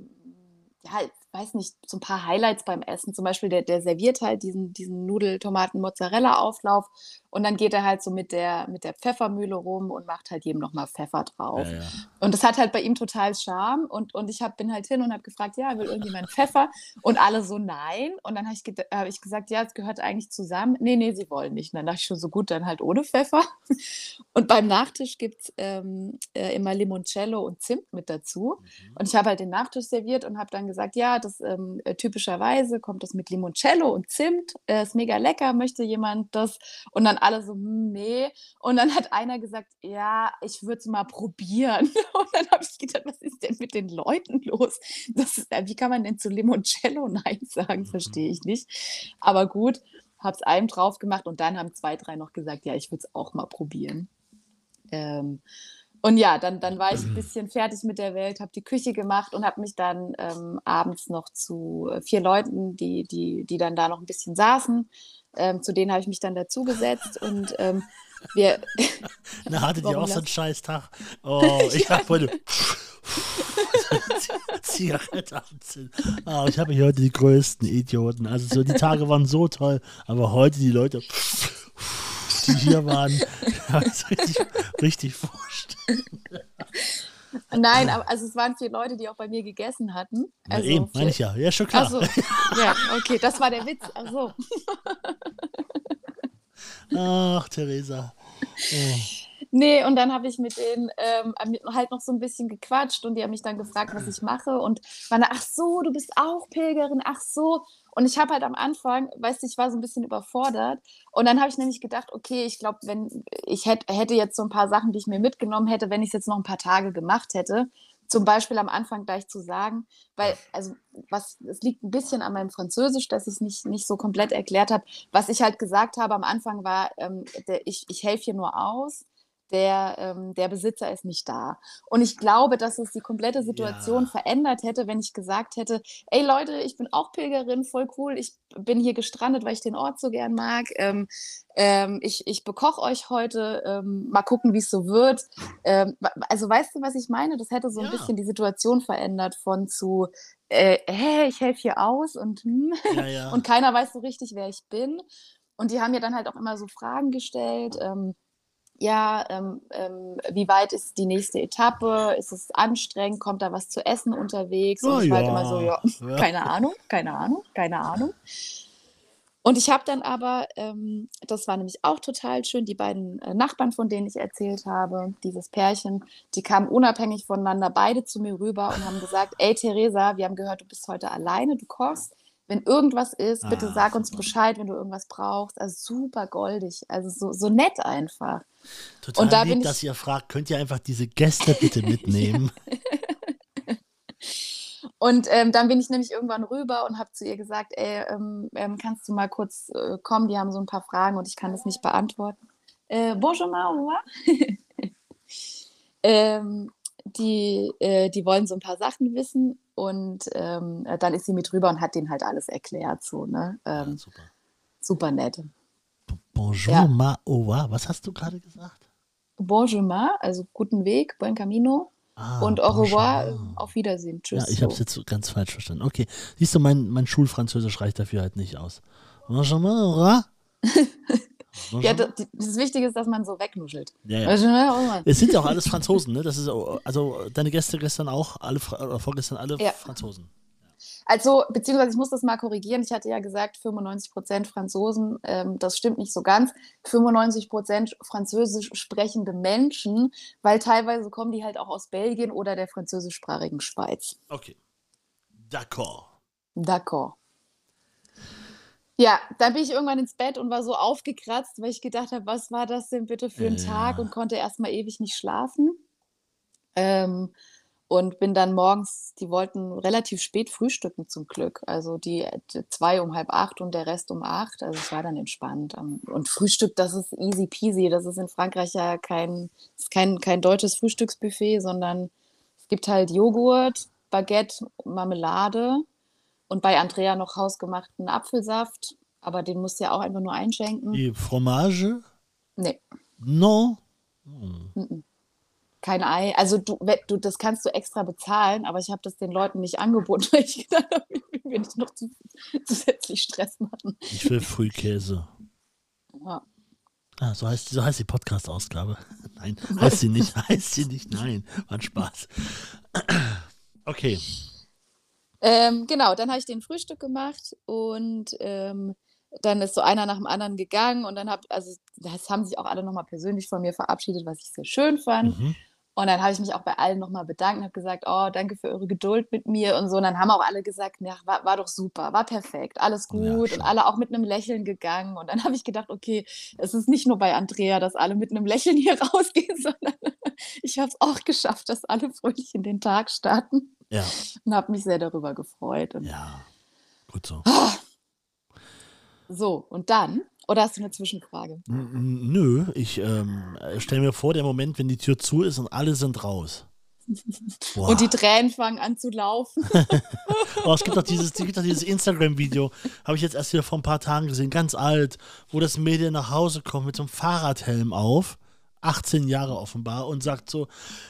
ja, weiß nicht, so ein paar Highlights beim Essen. Zum Beispiel, der, der serviert halt diesen, diesen Nudel-Tomaten-Mozzarella-Auflauf und dann geht er halt so mit der, mit der Pfeffermühle rum und macht halt jedem nochmal Pfeffer drauf. Ja, ja. Und das hat halt bei ihm total Charme. Und, und ich hab, bin halt hin und habe gefragt, ja, will irgendjemand Pfeffer? Und alle so, nein. Und dann habe ich, hab ich gesagt, ja, es gehört eigentlich zusammen. Nee, nee, sie wollen nicht. Und dann dachte ich schon so, gut, dann halt ohne Pfeffer. Und beim Nachtisch gibt es ähm, äh, immer Limoncello und Zimt mit dazu. Mhm. Und ich habe halt den Nachtisch serviert und habe dann gesagt, ja, das ähm, äh, typischerweise kommt das mit Limoncello und Zimt. Äh, ist mega lecker, möchte jemand das? Und dann alle so, hm, nee. Und dann hat einer gesagt, ja, ich würde es mal probieren. Und dann habe ich gedacht, was ist denn mit den Leuten los? Das ist, äh, wie kann man denn zu Limoncello Nein sagen? Verstehe ich nicht. Aber gut, habe es einem drauf gemacht und dann haben zwei, drei noch gesagt, ja, ich würde es auch mal probieren. Ähm, und ja, dann, dann war ich ein bisschen fertig mit der Welt, habe die Küche gemacht und habe mich dann ähm, abends noch zu äh, vier Leuten, die, die, die dann da noch ein bisschen saßen, ähm, zu denen habe ich mich dann dazugesetzt und ähm, wir. Na, hattet ihr auch so einen scheiß Tag? Oh, ich ja. habe heute. Zigarette anzünden. Oh, ich habe hier heute die größten Idioten. Also so die Tage waren so toll, aber heute die Leute die hier waren, ich richtig, richtig vorstellen. Nein, aber also es waren vier Leute, die auch bei mir gegessen hatten. Also ja, eben, meine ich ja. Ja, schon klar. Ach so. Ja, okay, das war der Witz. Ach so. Ach, Theresa. Oh. Nee, und dann habe ich mit denen ähm, halt noch so ein bisschen gequatscht und die haben mich dann gefragt, was ich mache. Und waren ach so, du bist auch Pilgerin, ach so. Und ich habe halt am Anfang, weißt du, ich war so ein bisschen überfordert. Und dann habe ich nämlich gedacht, okay, ich glaube, wenn ich hätte, hätte jetzt so ein paar Sachen, die ich mir mitgenommen hätte, wenn ich es jetzt noch ein paar Tage gemacht hätte, zum Beispiel am Anfang gleich zu sagen, weil, also, was, es liegt ein bisschen an meinem Französisch, dass ich es nicht, nicht so komplett erklärt habe. Was ich halt gesagt habe am Anfang war, ähm, der, ich, ich helfe hier nur aus der, ähm, der Besitzer ist nicht da. Und ich glaube, dass es die komplette Situation Ja. verändert hätte, wenn ich gesagt hätte, ey Leute, ich bin auch Pilgerin, voll cool, ich bin hier gestrandet, weil ich den Ort so gern mag. Ähm, ähm, ich, ich bekoche euch heute, ähm, mal gucken, wie es so wird. Ähm, also weißt du, was ich meine? Das hätte so ein Ja. bisschen die Situation verändert von zu, äh, hä, ich helfe hier aus und, hm, Ja, ja. und keiner weiß so richtig, wer ich bin. Und die haben mir dann halt auch immer so Fragen gestellt. Ja, ähm, ähm, wie weit ist die nächste Etappe? Ist es anstrengend? Kommt da was zu essen unterwegs? Und Na ich war halt ja. immer so, ja, Ja. keine Ahnung, keine Ahnung, keine Ahnung. Und ich habe dann aber, ähm, das war nämlich auch total schön, die beiden äh, Nachbarn, von denen ich erzählt habe, dieses Pärchen, die kamen unabhängig voneinander beide zu mir rüber und haben gesagt, ey Theresa, wir haben gehört, du bist heute alleine, du kochst. Wenn irgendwas ist, bitte Ah, sag uns. Bescheid, wenn du irgendwas brauchst. Also super goldig, also so, so nett einfach. Total Und da lieb, bin ich- dass ihr fragt, könnt ihr einfach diese Gäste bitte mitnehmen? Und ähm, dann bin ich nämlich irgendwann rüber und habe zu ihr gesagt, ey, ähm, ähm, kannst du mal kurz äh, kommen, die haben so ein paar Fragen und ich kann das nicht beantworten. Äh, bonjour, ma, ähm, die, äh, die wollen so ein paar Sachen wissen und ähm, äh, dann ist sie mit rüber und hat denen halt alles erklärt, so, ne? Ja, Ähm, super. super nett. Bonjour, Ja. ma ova. Was hast du gerade gesagt? Bonjour, ma, also guten Weg, buen camino Ah, und au revoir, bonjour. auf Wiedersehen, tschüss. Ja, ich habe es jetzt ganz falsch verstanden. Okay. Siehst du, mein, mein Schulfranzösisch reicht dafür halt nicht aus. Bonjour, ma, au revoir. Ja, das, das Wichtige ist, dass man so wegnuschelt. ja, ja. Revoir. Es sind ja auch alles Franzosen, ne? Das ist also deine Gäste gestern auch, alle oder vorgestern alle Ja. Franzosen. Also, beziehungsweise ich muss das mal korrigieren. Ich hatte ja gesagt, 95% Franzosen, ähm, das stimmt nicht so ganz. 95% französisch sprechende Menschen, weil teilweise kommen die halt auch aus Belgien oder der französischsprachigen Schweiz. Okay. D'accord. D'accord. Ja, dann bin ich irgendwann ins Bett und war so aufgekratzt, weil ich gedacht habe, was war das denn bitte für ein Ja. Tag und konnte erstmal ewig nicht schlafen. Ähm, und bin dann morgens, die wollten relativ spät frühstücken zum Glück. Also die zwei um halb acht und der Rest um acht. Also es war dann entspannt. Ähm, Und Frühstück, das ist easy peasy. Das ist in Frankreich ja kein, kein, kein deutsches Frühstücksbuffet, sondern es gibt halt Joghurt, Baguette, Marmelade und bei Andrea noch hausgemachten Apfelsaft. Aber den musst du ja auch einfach nur einschenken. Die Fromage? Nee. Non. Hm. Kein Ei. Also du, du, das kannst du extra bezahlen, aber ich habe das den Leuten nicht angeboten, weil ich gedacht habe, ich will mir nicht noch zus- zusätzlich Stress machen. Ich will Frühkäse. Ja. Ah, so heißt, so heißt die Podcast-Ausgabe. Nein, heißt sie nicht, heißt sie nicht. Nein, war ein Spaß. Okay. Ähm, genau, dann habe ich den Frühstück gemacht und ähm, dann ist so einer nach dem anderen gegangen und dann habe, also das haben sich auch alle nochmal persönlich von mir verabschiedet, was ich sehr schön fand. Mhm. Und dann habe ich mich auch bei allen nochmal bedankt und habe gesagt, oh, danke für eure Geduld mit mir und so. Und dann haben auch alle gesagt, ja, war, war doch super, war perfekt, alles Ja, gut. schön. und alle auch mit einem Lächeln gegangen. Und dann habe ich gedacht, okay, es ist nicht nur bei Andrea, dass alle mit einem Lächeln hier rausgehen, sondern ich habe es auch geschafft, dass alle fröhlich in den Tag starten Ja, und habe mich sehr darüber gefreut. Und ja. Gut so. So, und dann? Oder hast du eine Zwischenfrage? Nö, ich ähm, stelle mir vor, der Moment, wenn die Tür zu ist und alle sind raus. Boah. Und die Tränen fangen an zu laufen. Oh, es gibt doch dieses, es gibt doch dieses Instagram-Video, habe ich jetzt erst wieder vor ein paar Tagen gesehen, ganz alt, wo das Mädel nach Hause kommt mit so einem Fahrradhelm auf, 18 Jahre offenbar, und sagt so: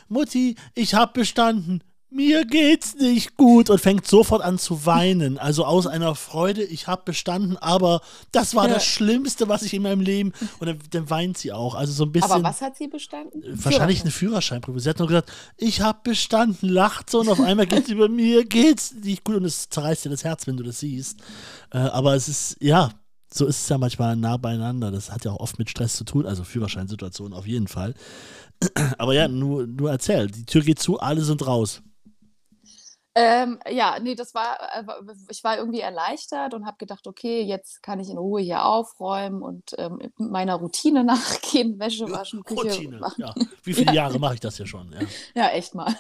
Mutti, ich habe bestanden. Mir geht's nicht gut und fängt sofort an zu weinen. Also aus einer Freude, ich habe bestanden, aber das war Ja. das Schlimmste, was ich in meinem Leben. Und dann, dann weint sie auch. Also so ein bisschen. Aber was hat sie bestanden? Wahrscheinlich eine Führerscheinprüfung. Sie hat nur gesagt, ich habe bestanden, lacht so und auf einmal geht es über mir, geht's nicht gut und es zerreißt dir das Herz, wenn du das siehst. Äh, aber es ist, ja, so ist es ja manchmal nah beieinander. Das hat ja auch oft mit Stress zu tun, also Führerscheinsituationen auf jeden Fall. Aber ja, nur, nur erzähl, die Tür geht zu, alle sind raus. Ähm, ja, nee, das war, äh, ich war irgendwie erleichtert und habe gedacht, okay, jetzt kann ich in Ruhe hier aufräumen und ähm, meiner Routine nachgehen, Wäsche waschen, Küche Routine, machen. ja. Wie viele Jahre mache ich das ja schon? Ja. Ja, echt mal.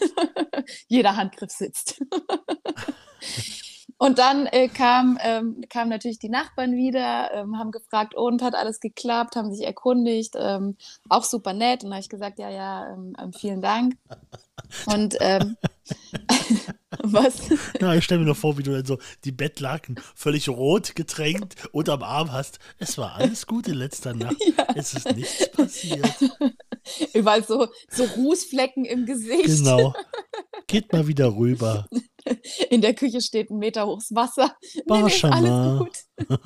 Jeder Handgriff sitzt. Und dann äh, kam, ähm, kamen natürlich die Nachbarn wieder, ähm, haben gefragt, und hat alles geklappt, haben sich erkundigt, ähm, auch super nett. Und da habe ich gesagt, ja, ja, ähm, ähm, vielen Dank. Und ähm, was? Ja, ich stelle mir nur vor, wie du dann so die Bettlaken völlig rot getränkt unterm Arm hast. Es war alles gut in letzter Nacht. Ja. Es ist nichts passiert. Überall so, so Rußflecken im Gesicht. Genau. Geht mal wieder rüber. In der Küche steht ein Meter hohes Wasser. Nee, War nee, schon alles gut.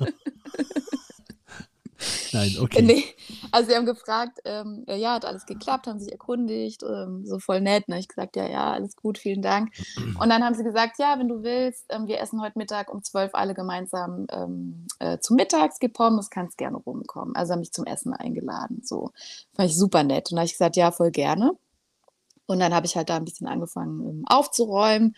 Nein, okay. Nee, also sie haben gefragt, ähm, ja, ja, hat alles geklappt, haben sich erkundigt, ähm, so voll nett. Ne? Ich gesagt, ja, ja, alles gut, vielen Dank. Und dann haben sie gesagt, ja, wenn du willst, ähm, wir essen heute Mittag um 12 alle gemeinsam ähm, äh, zum Mittag, es gibt Pommes, kannst gerne rumkommen. Also haben mich zum Essen eingeladen. So, fand ich super nett. Und da habe ich gesagt, ja, voll gerne. Und dann habe ich halt da ein bisschen angefangen ähm, aufzuräumen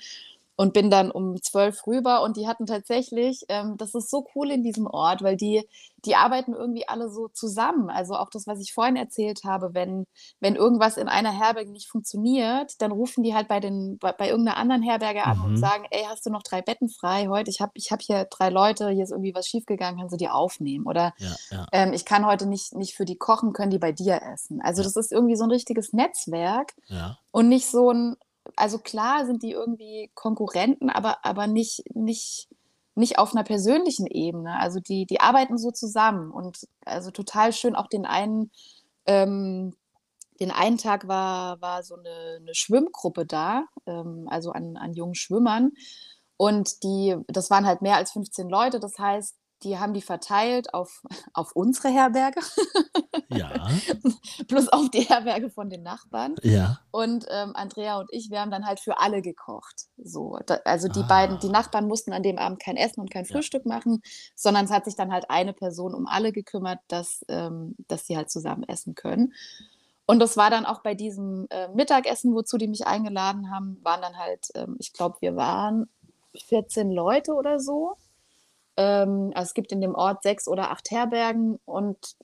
und bin dann um zwölf rüber und die hatten tatsächlich, ähm, das ist so cool in diesem Ort, weil die, die arbeiten irgendwie alle so zusammen. Also auch das, was ich vorhin erzählt habe, wenn, wenn irgendwas in einer Herberge nicht funktioniert, dann rufen die halt bei, den, bei, bei irgendeiner anderen Herberge an und Mhm. sagen, ey, hast du noch drei Betten frei heute? Ich habe ich hab hier drei Leute, hier ist irgendwie was schiefgegangen, kannst du die aufnehmen? Oder Ja, ja. ähm, ich kann heute nicht, nicht für die kochen, können die bei dir essen? Also Ja. das ist irgendwie so ein richtiges Netzwerk. Und nicht so ein, also klar sind die irgendwie Konkurrenten, aber, aber nicht, nicht, nicht auf einer persönlichen Ebene. Also die, die arbeiten so zusammen und also total schön auch den einen, ähm, den einen Tag war, war so eine, eine Schwimmgruppe da, ähm, also an, an jungen Schwimmern. Und die, das waren halt mehr als 15 Leute, das heißt, die haben die verteilt auf, auf unsere Herberge Ja, plus auf die Herberge von den Nachbarn. ja. Und ähm, Andrea und ich, wir haben dann halt für alle gekocht. So, da, also die Ah. beiden, die Nachbarn mussten an dem Abend kein Essen und kein Ja. Frühstück machen, sondern es hat sich dann halt eine Person um alle gekümmert, dass, ähm, dass sie halt zusammen essen können. Und das war dann auch bei diesem äh, Mittagessen, wozu die mich eingeladen haben, waren dann halt, ähm, ich glaube, wir waren 14 Leute oder so. Ähm, also es gibt in dem Ort sechs oder acht Herbergen und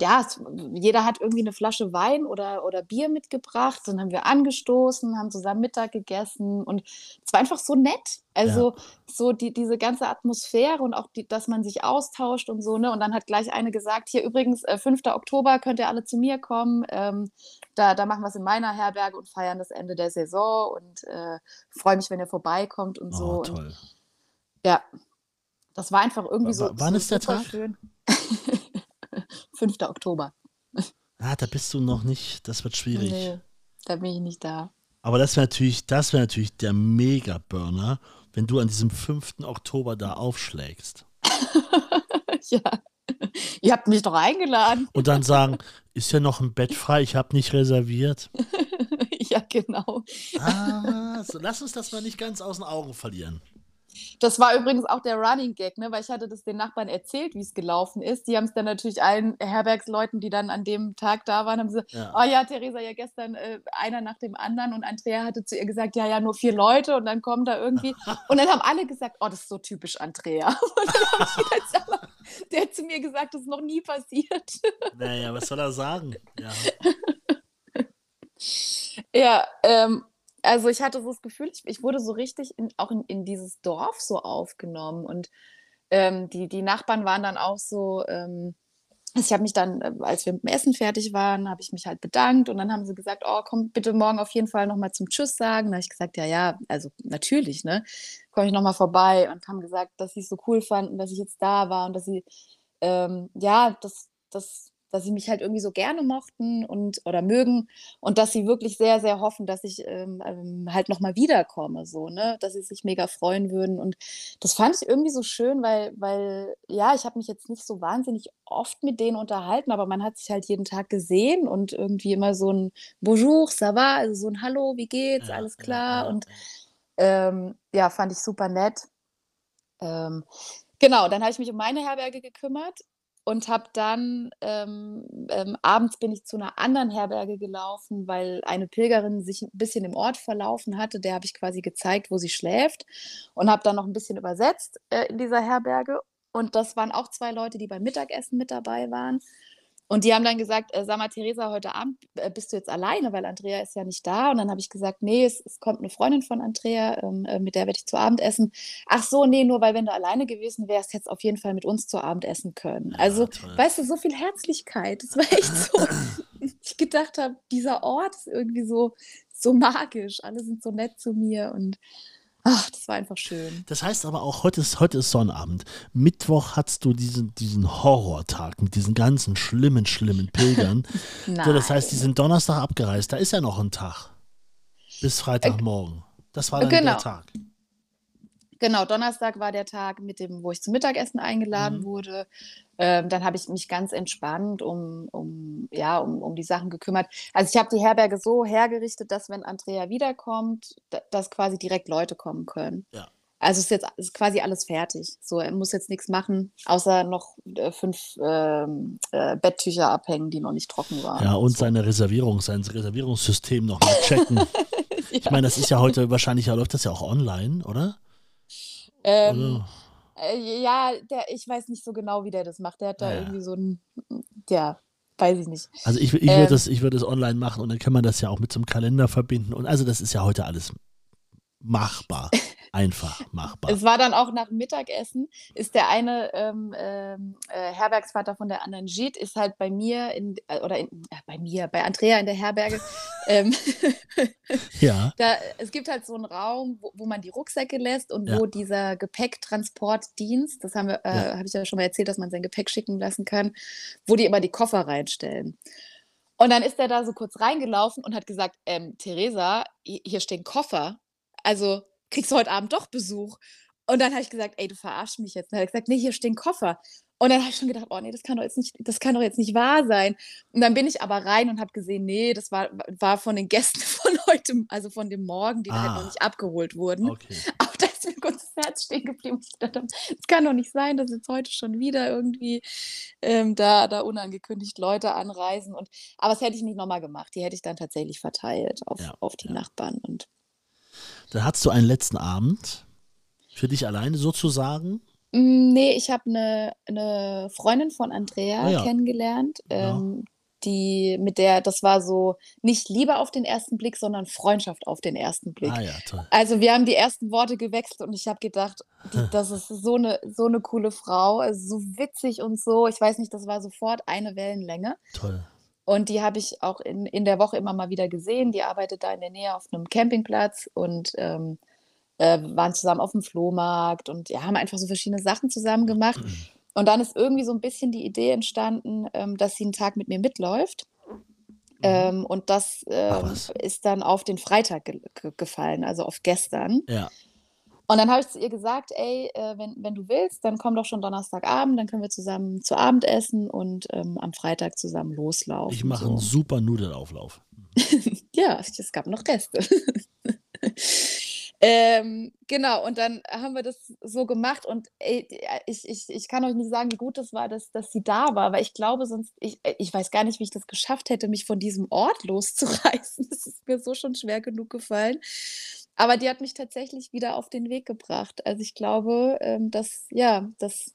ja, es, jeder hat irgendwie eine Flasche Wein oder, oder Bier mitgebracht. Dann haben wir angestoßen, haben zusammen Mittag gegessen und es war einfach so nett. Also so die, diese ganze Atmosphäre und auch, die, dass man sich austauscht und so. Ne? Und dann hat gleich eine gesagt, hier übrigens, äh, 5. Oktober könnt ihr alle zu mir kommen. Ähm, da, da machen wir es in meiner Herberge und feiern das Ende der Saison und äh, freue mich, wenn ihr vorbeikommt und so. Oh, Und toll. ja, das war einfach irgendwie W- so. wann so ist der Tag? Schön. 5. Oktober. Ah, da bist du noch nicht. Das wird schwierig. Nee, da bin ich nicht da. Aber das wäre natürlich, das wäre natürlich der Mega-Burner, wenn du an diesem 5. Oktober da aufschlägst. ja. Ihr habt mich doch eingeladen. Und dann sagen, ist ja noch ein Bett frei, ich habe nicht reserviert. ja, genau. Ah, so, lass uns das mal nicht ganz aus den Augen verlieren. Das war übrigens auch der Running Gag, ne? weil ich hatte das den Nachbarn erzählt, wie es gelaufen ist. Die haben es dann natürlich allen Herbergsleuten, die dann an dem Tag da waren, haben sie, Ja. oh ja, Theresa, ja gestern äh, einer nach dem anderen und Andrea hatte zu ihr gesagt, ja, ja, nur vier Leute und dann kommen da irgendwie. Und dann haben alle gesagt, oh, das ist so typisch Andrea. Und dann hab ich gedacht, sag mal, der hat zu mir gesagt, das ist noch nie passiert. Naja, was soll er sagen? Ja. Ja, ähm, also ich hatte so das Gefühl, ich, ich wurde so richtig in, auch in, in dieses Dorf so aufgenommen und ähm, die, die Nachbarn waren dann auch so, ähm, ich habe mich dann, äh, als wir mit dem Essen fertig waren, habe ich mich halt bedankt und dann haben sie gesagt, oh, komm bitte morgen auf jeden Fall nochmal zum Tschüss sagen. Da habe ich gesagt, ja, ja, also natürlich, ne, komme ich nochmal vorbei und haben gesagt, dass sie es so cool fanden, dass ich jetzt da war und dass sie, ähm, ja, dass, dass, dass sie mich halt irgendwie so gerne mochten und oder mögen und dass sie wirklich sehr, sehr hoffen, dass ich ähm, ähm, halt nochmal wiederkomme, so, ne? Dass sie sich mega freuen würden. Und das fand ich irgendwie so schön, weil, weil, ja, ich habe mich jetzt nicht so wahnsinnig oft mit denen unterhalten, aber man hat sich halt jeden Tag gesehen und irgendwie immer so ein Bonjour, ça va, also so ein Hallo, wie geht's, Ja, alles klar. ja, Und ja. ähm, ja, fand ich super nett. Ähm, genau, dann habe ich mich um meine Herberge gekümmert und habe dann ähm, ähm, abends bin ich zu einer anderen Herberge gelaufen, weil eine Pilgerin sich ein bisschen im Ort verlaufen hatte. Der habe ich quasi gezeigt, wo sie schläft und habe dann noch ein bisschen übersetzt äh, in dieser Herberge. Und das waren auch zwei Leute, die beim Mittagessen mit dabei waren. Und die haben dann gesagt, äh, sag mal, Theresa, heute Abend äh, bist du jetzt alleine, weil Andrea ist ja nicht da. Und dann habe ich gesagt, nee, es, es, kommt eine Freundin von Andrea, ähm, äh, mit der werde ich zu Abend essen. Ach so, nee, nur weil wenn du alleine gewesen wärst, hättest du auf jeden Fall mit uns zu Abend essen können. Ja, also, toll. weißt du, so viel Herzlichkeit. Das war echt so, ich gedacht habe, dieser Ort ist irgendwie so, so magisch. Alle sind so nett zu mir und Ach, das war einfach schön. Das heißt aber auch, heute ist, heute ist Sonnabend. Mittwoch hattest du diesen, diesen Horrortag mit diesen ganzen schlimmen, schlimmen Pilgern. so, das heißt, die sind Donnerstag abgereist. Da ist ja noch ein Tag. Bis Freitagmorgen. Das war dann genau. der Tag. Genau, Donnerstag war der Tag, mit dem, wo ich zum Mittagessen eingeladen mhm. wurde. Ähm, dann habe ich mich ganz entspannt um, um, ja, um, um die Sachen gekümmert. Also ich habe die Herberge so hergerichtet, dass wenn Andrea wiederkommt, dass quasi direkt Leute kommen können. Ja. Also ist jetzt ist quasi alles fertig. So, er muss jetzt nichts machen, außer noch äh, fünf ähm, äh, Betttücher abhängen, die noch nicht trocken waren. Ja, und so. seine Reservierung, sein Reservierungssystem noch mal checken. ja. Ich meine, das ist ja heute wahrscheinlich, ja, läuft das ja auch online, oder? Ähm, äh, ja, der, ich weiß nicht so genau, wie der das macht. Der hat da ja. irgendwie so ein, ja, weiß ich nicht. Also ich, ich würde ähm, das, würd das online machen und dann kann man das ja auch mit so einem Kalender verbinden. Und also das ist ja heute alles machbar. einfach machbar. Es war dann auch nach Mittagessen, ist der eine ähm, ähm, äh, Herbergsvater von der anderen Jit, ist halt bei mir in, äh, oder in, äh, bei mir, bei Andrea in der Herberge. ähm, ja. Da, es gibt halt so einen Raum, wo, wo man die Rucksäcke lässt und ja. wo dieser Gepäcktransportdienst, das haben wir, äh, ja. habe ich ja schon mal erzählt, dass man sein Gepäck schicken lassen kann, wo die immer die Koffer reinstellen. Und dann ist er da so kurz reingelaufen und hat gesagt, ähm, Theresa, hier stehen Koffer. Also kriegst du heute Abend doch Besuch? Und dann habe ich gesagt, ey, du verarschst mich jetzt. Und dann hat er gesagt, nee, hier stehen Koffer. Und dann habe ich schon gedacht, oh nee, das kann doch jetzt nicht, das kann doch jetzt nicht wahr sein. Und dann bin ich aber rein und habe gesehen, nee, das war, war von den Gästen von heute, also von dem Morgen, die ah. halt noch ah. nicht abgeholt wurden. Okay. Aber da ist mir kurz das Herz stehen geblieben. Ich dachte, es kann doch nicht sein, dass jetzt heute schon wieder irgendwie ähm, da, da unangekündigt Leute anreisen. Und, aber das hätte ich nicht nochmal gemacht. Die hätte ich dann tatsächlich verteilt auf, ja, auf die ja. Nachbarn. Und dann hattest du einen letzten Abend für dich alleine sozusagen. Mm, nee, ich habe eine, eine Freundin von Andrea ah, ja. kennengelernt, ja. ähm, die mit der, das war so nicht Liebe auf den ersten Blick, sondern Freundschaft auf den ersten Blick. Ah, ja, toll. Also wir haben die ersten Worte gewechselt und ich habe gedacht, die, das ist so eine, so eine coole Frau, so witzig und so. Ich weiß nicht, das war sofort eine Wellenlänge. Toll. Und die habe ich auch in, in der Woche immer mal wieder gesehen. Die arbeitet da in der Nähe auf einem Campingplatz und ähm, äh, waren zusammen auf dem Flohmarkt und ja, haben einfach so verschiedene Sachen zusammen gemacht. Mhm. Und dann ist irgendwie so ein bisschen die Idee entstanden, ähm, dass sie einen Tag mit mir mitläuft. Mhm. Ähm, und das ähm, ist dann auf den Freitag ge gefallen, also auf gestern. Ja. Und dann habe ich zu ihr gesagt, ey, äh, wenn, wenn du willst, dann komm doch schon Donnerstagabend, dann können wir zusammen zu Abend essen und ähm, am Freitag zusammen loslaufen. Ich mache so. einen super Nudelauflauf. ja, es gab noch Reste. ähm, genau, und dann haben wir das so gemacht und ey, ich, ich, ich kann euch nicht sagen, wie gut das war, dass, dass sie da war, weil ich glaube, sonst, ich, ich weiß gar nicht, wie ich das geschafft hätte, mich von diesem Ort loszureißen. Das ist mir so schon schwer genug gefallen. Aber die hat mich tatsächlich wieder auf den Weg gebracht. Also ich glaube, ähm, dass, ja, dass,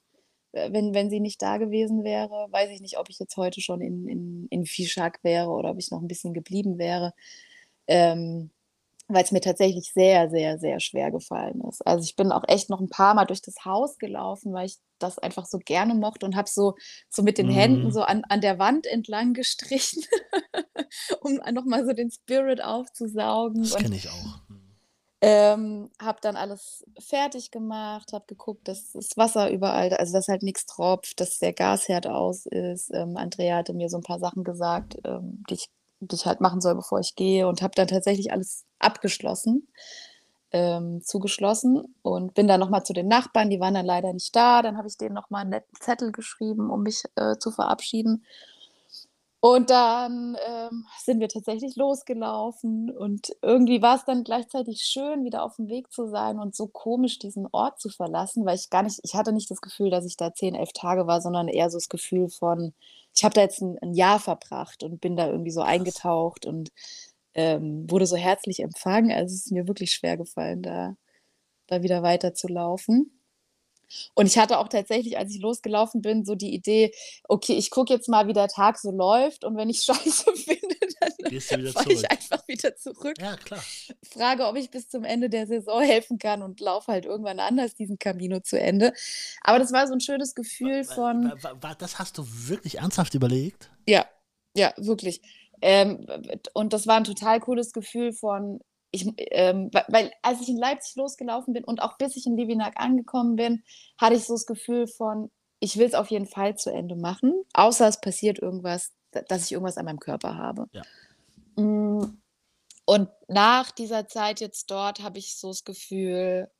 äh, wenn, wenn sie nicht da gewesen wäre, weiß ich nicht, ob ich jetzt heute schon in, in, in Fischak wäre oder ob ich noch ein bisschen geblieben wäre. Ähm, weil es mir tatsächlich sehr, sehr, sehr schwer gefallen ist. Also ich bin auch echt noch ein paar Mal durch das Haus gelaufen, weil ich das einfach so gerne mochte und habe so, so mit den mhm. Händen so an, an der Wand entlang gestrichen, um nochmal so den Spirit aufzusaugen. Das kenne ich auch. Ähm, habe dann alles fertig gemacht, habe geguckt, dass das Wasser überall, also dass halt nichts tropft, dass der Gasherd aus ist. Ähm, Andrea hatte mir so ein paar Sachen gesagt, ähm, die, ich, die ich halt machen soll, bevor ich gehe und habe dann tatsächlich alles abgeschlossen, ähm, zugeschlossen und bin dann nochmal zu den Nachbarn, die waren dann leider nicht da. Dann habe ich denen nochmal einen netten Zettel geschrieben, um mich äh, zu verabschieden. Und dann ähm, sind wir tatsächlich losgelaufen und irgendwie war es dann gleichzeitig schön, wieder auf dem Weg zu sein und so komisch, diesen Ort zu verlassen, weil ich gar nicht, ich hatte nicht das Gefühl, dass ich da zehn, elf Tage war, sondern eher so das Gefühl von, ich habe da jetzt ein, ein, Jahr verbracht und bin da irgendwie so eingetaucht und ähm, wurde so herzlich empfangen. Also es ist mir wirklich schwer gefallen, da, da wieder weiterzulaufen. Und ich hatte auch tatsächlich, als ich losgelaufen bin, so die Idee, okay, ich gucke jetzt mal, wie der Tag so läuft und wenn ich Scheiße finde, dann fahre ich einfach wieder zurück. Ja, klar. Frage, ob ich bis zum Ende der Saison helfen kann und laufe halt irgendwann anders diesen Camino zu Ende. Aber das war so ein schönes Gefühl von. Das hast du wirklich ernsthaft überlegt? Ja, ja, wirklich. Ähm, und das war ein total cooles Gefühl von, ich, ähm, weil als ich in Leipzig losgelaufen bin und auch bis ich in Livinak angekommen bin, hatte ich so das Gefühl von, ich will es auf jeden Fall zu Ende machen, außer es passiert irgendwas, dass ich irgendwas an meinem Körper habe. Ja. Mm, und nach dieser Zeit jetzt dort habe ich so das Gefühl,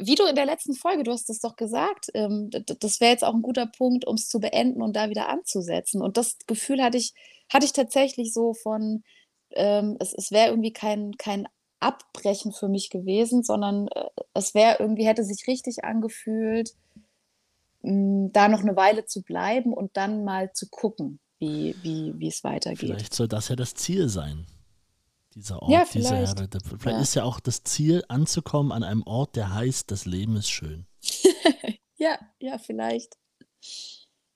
wie du in der letzten Folge, du hast es doch gesagt, ähm, das wäre jetzt auch ein guter Punkt, um es zu beenden und da wieder anzusetzen. Und das Gefühl hatte ich, hatte ich tatsächlich so von, ähm, es, es wäre irgendwie kein, kein Abbrechen für mich gewesen, sondern äh, es wäre irgendwie, hätte sich richtig angefühlt, mh, hm, da noch eine Weile zu bleiben und dann mal zu gucken, wie, wie, wie es weitergeht. Vielleicht soll das ja das Ziel sein. Dieser Ort, ja, diese Erde. Vielleicht ja. ist ja auch das Ziel, anzukommen an einem Ort, der heißt, das Leben ist schön. ja, ja, vielleicht.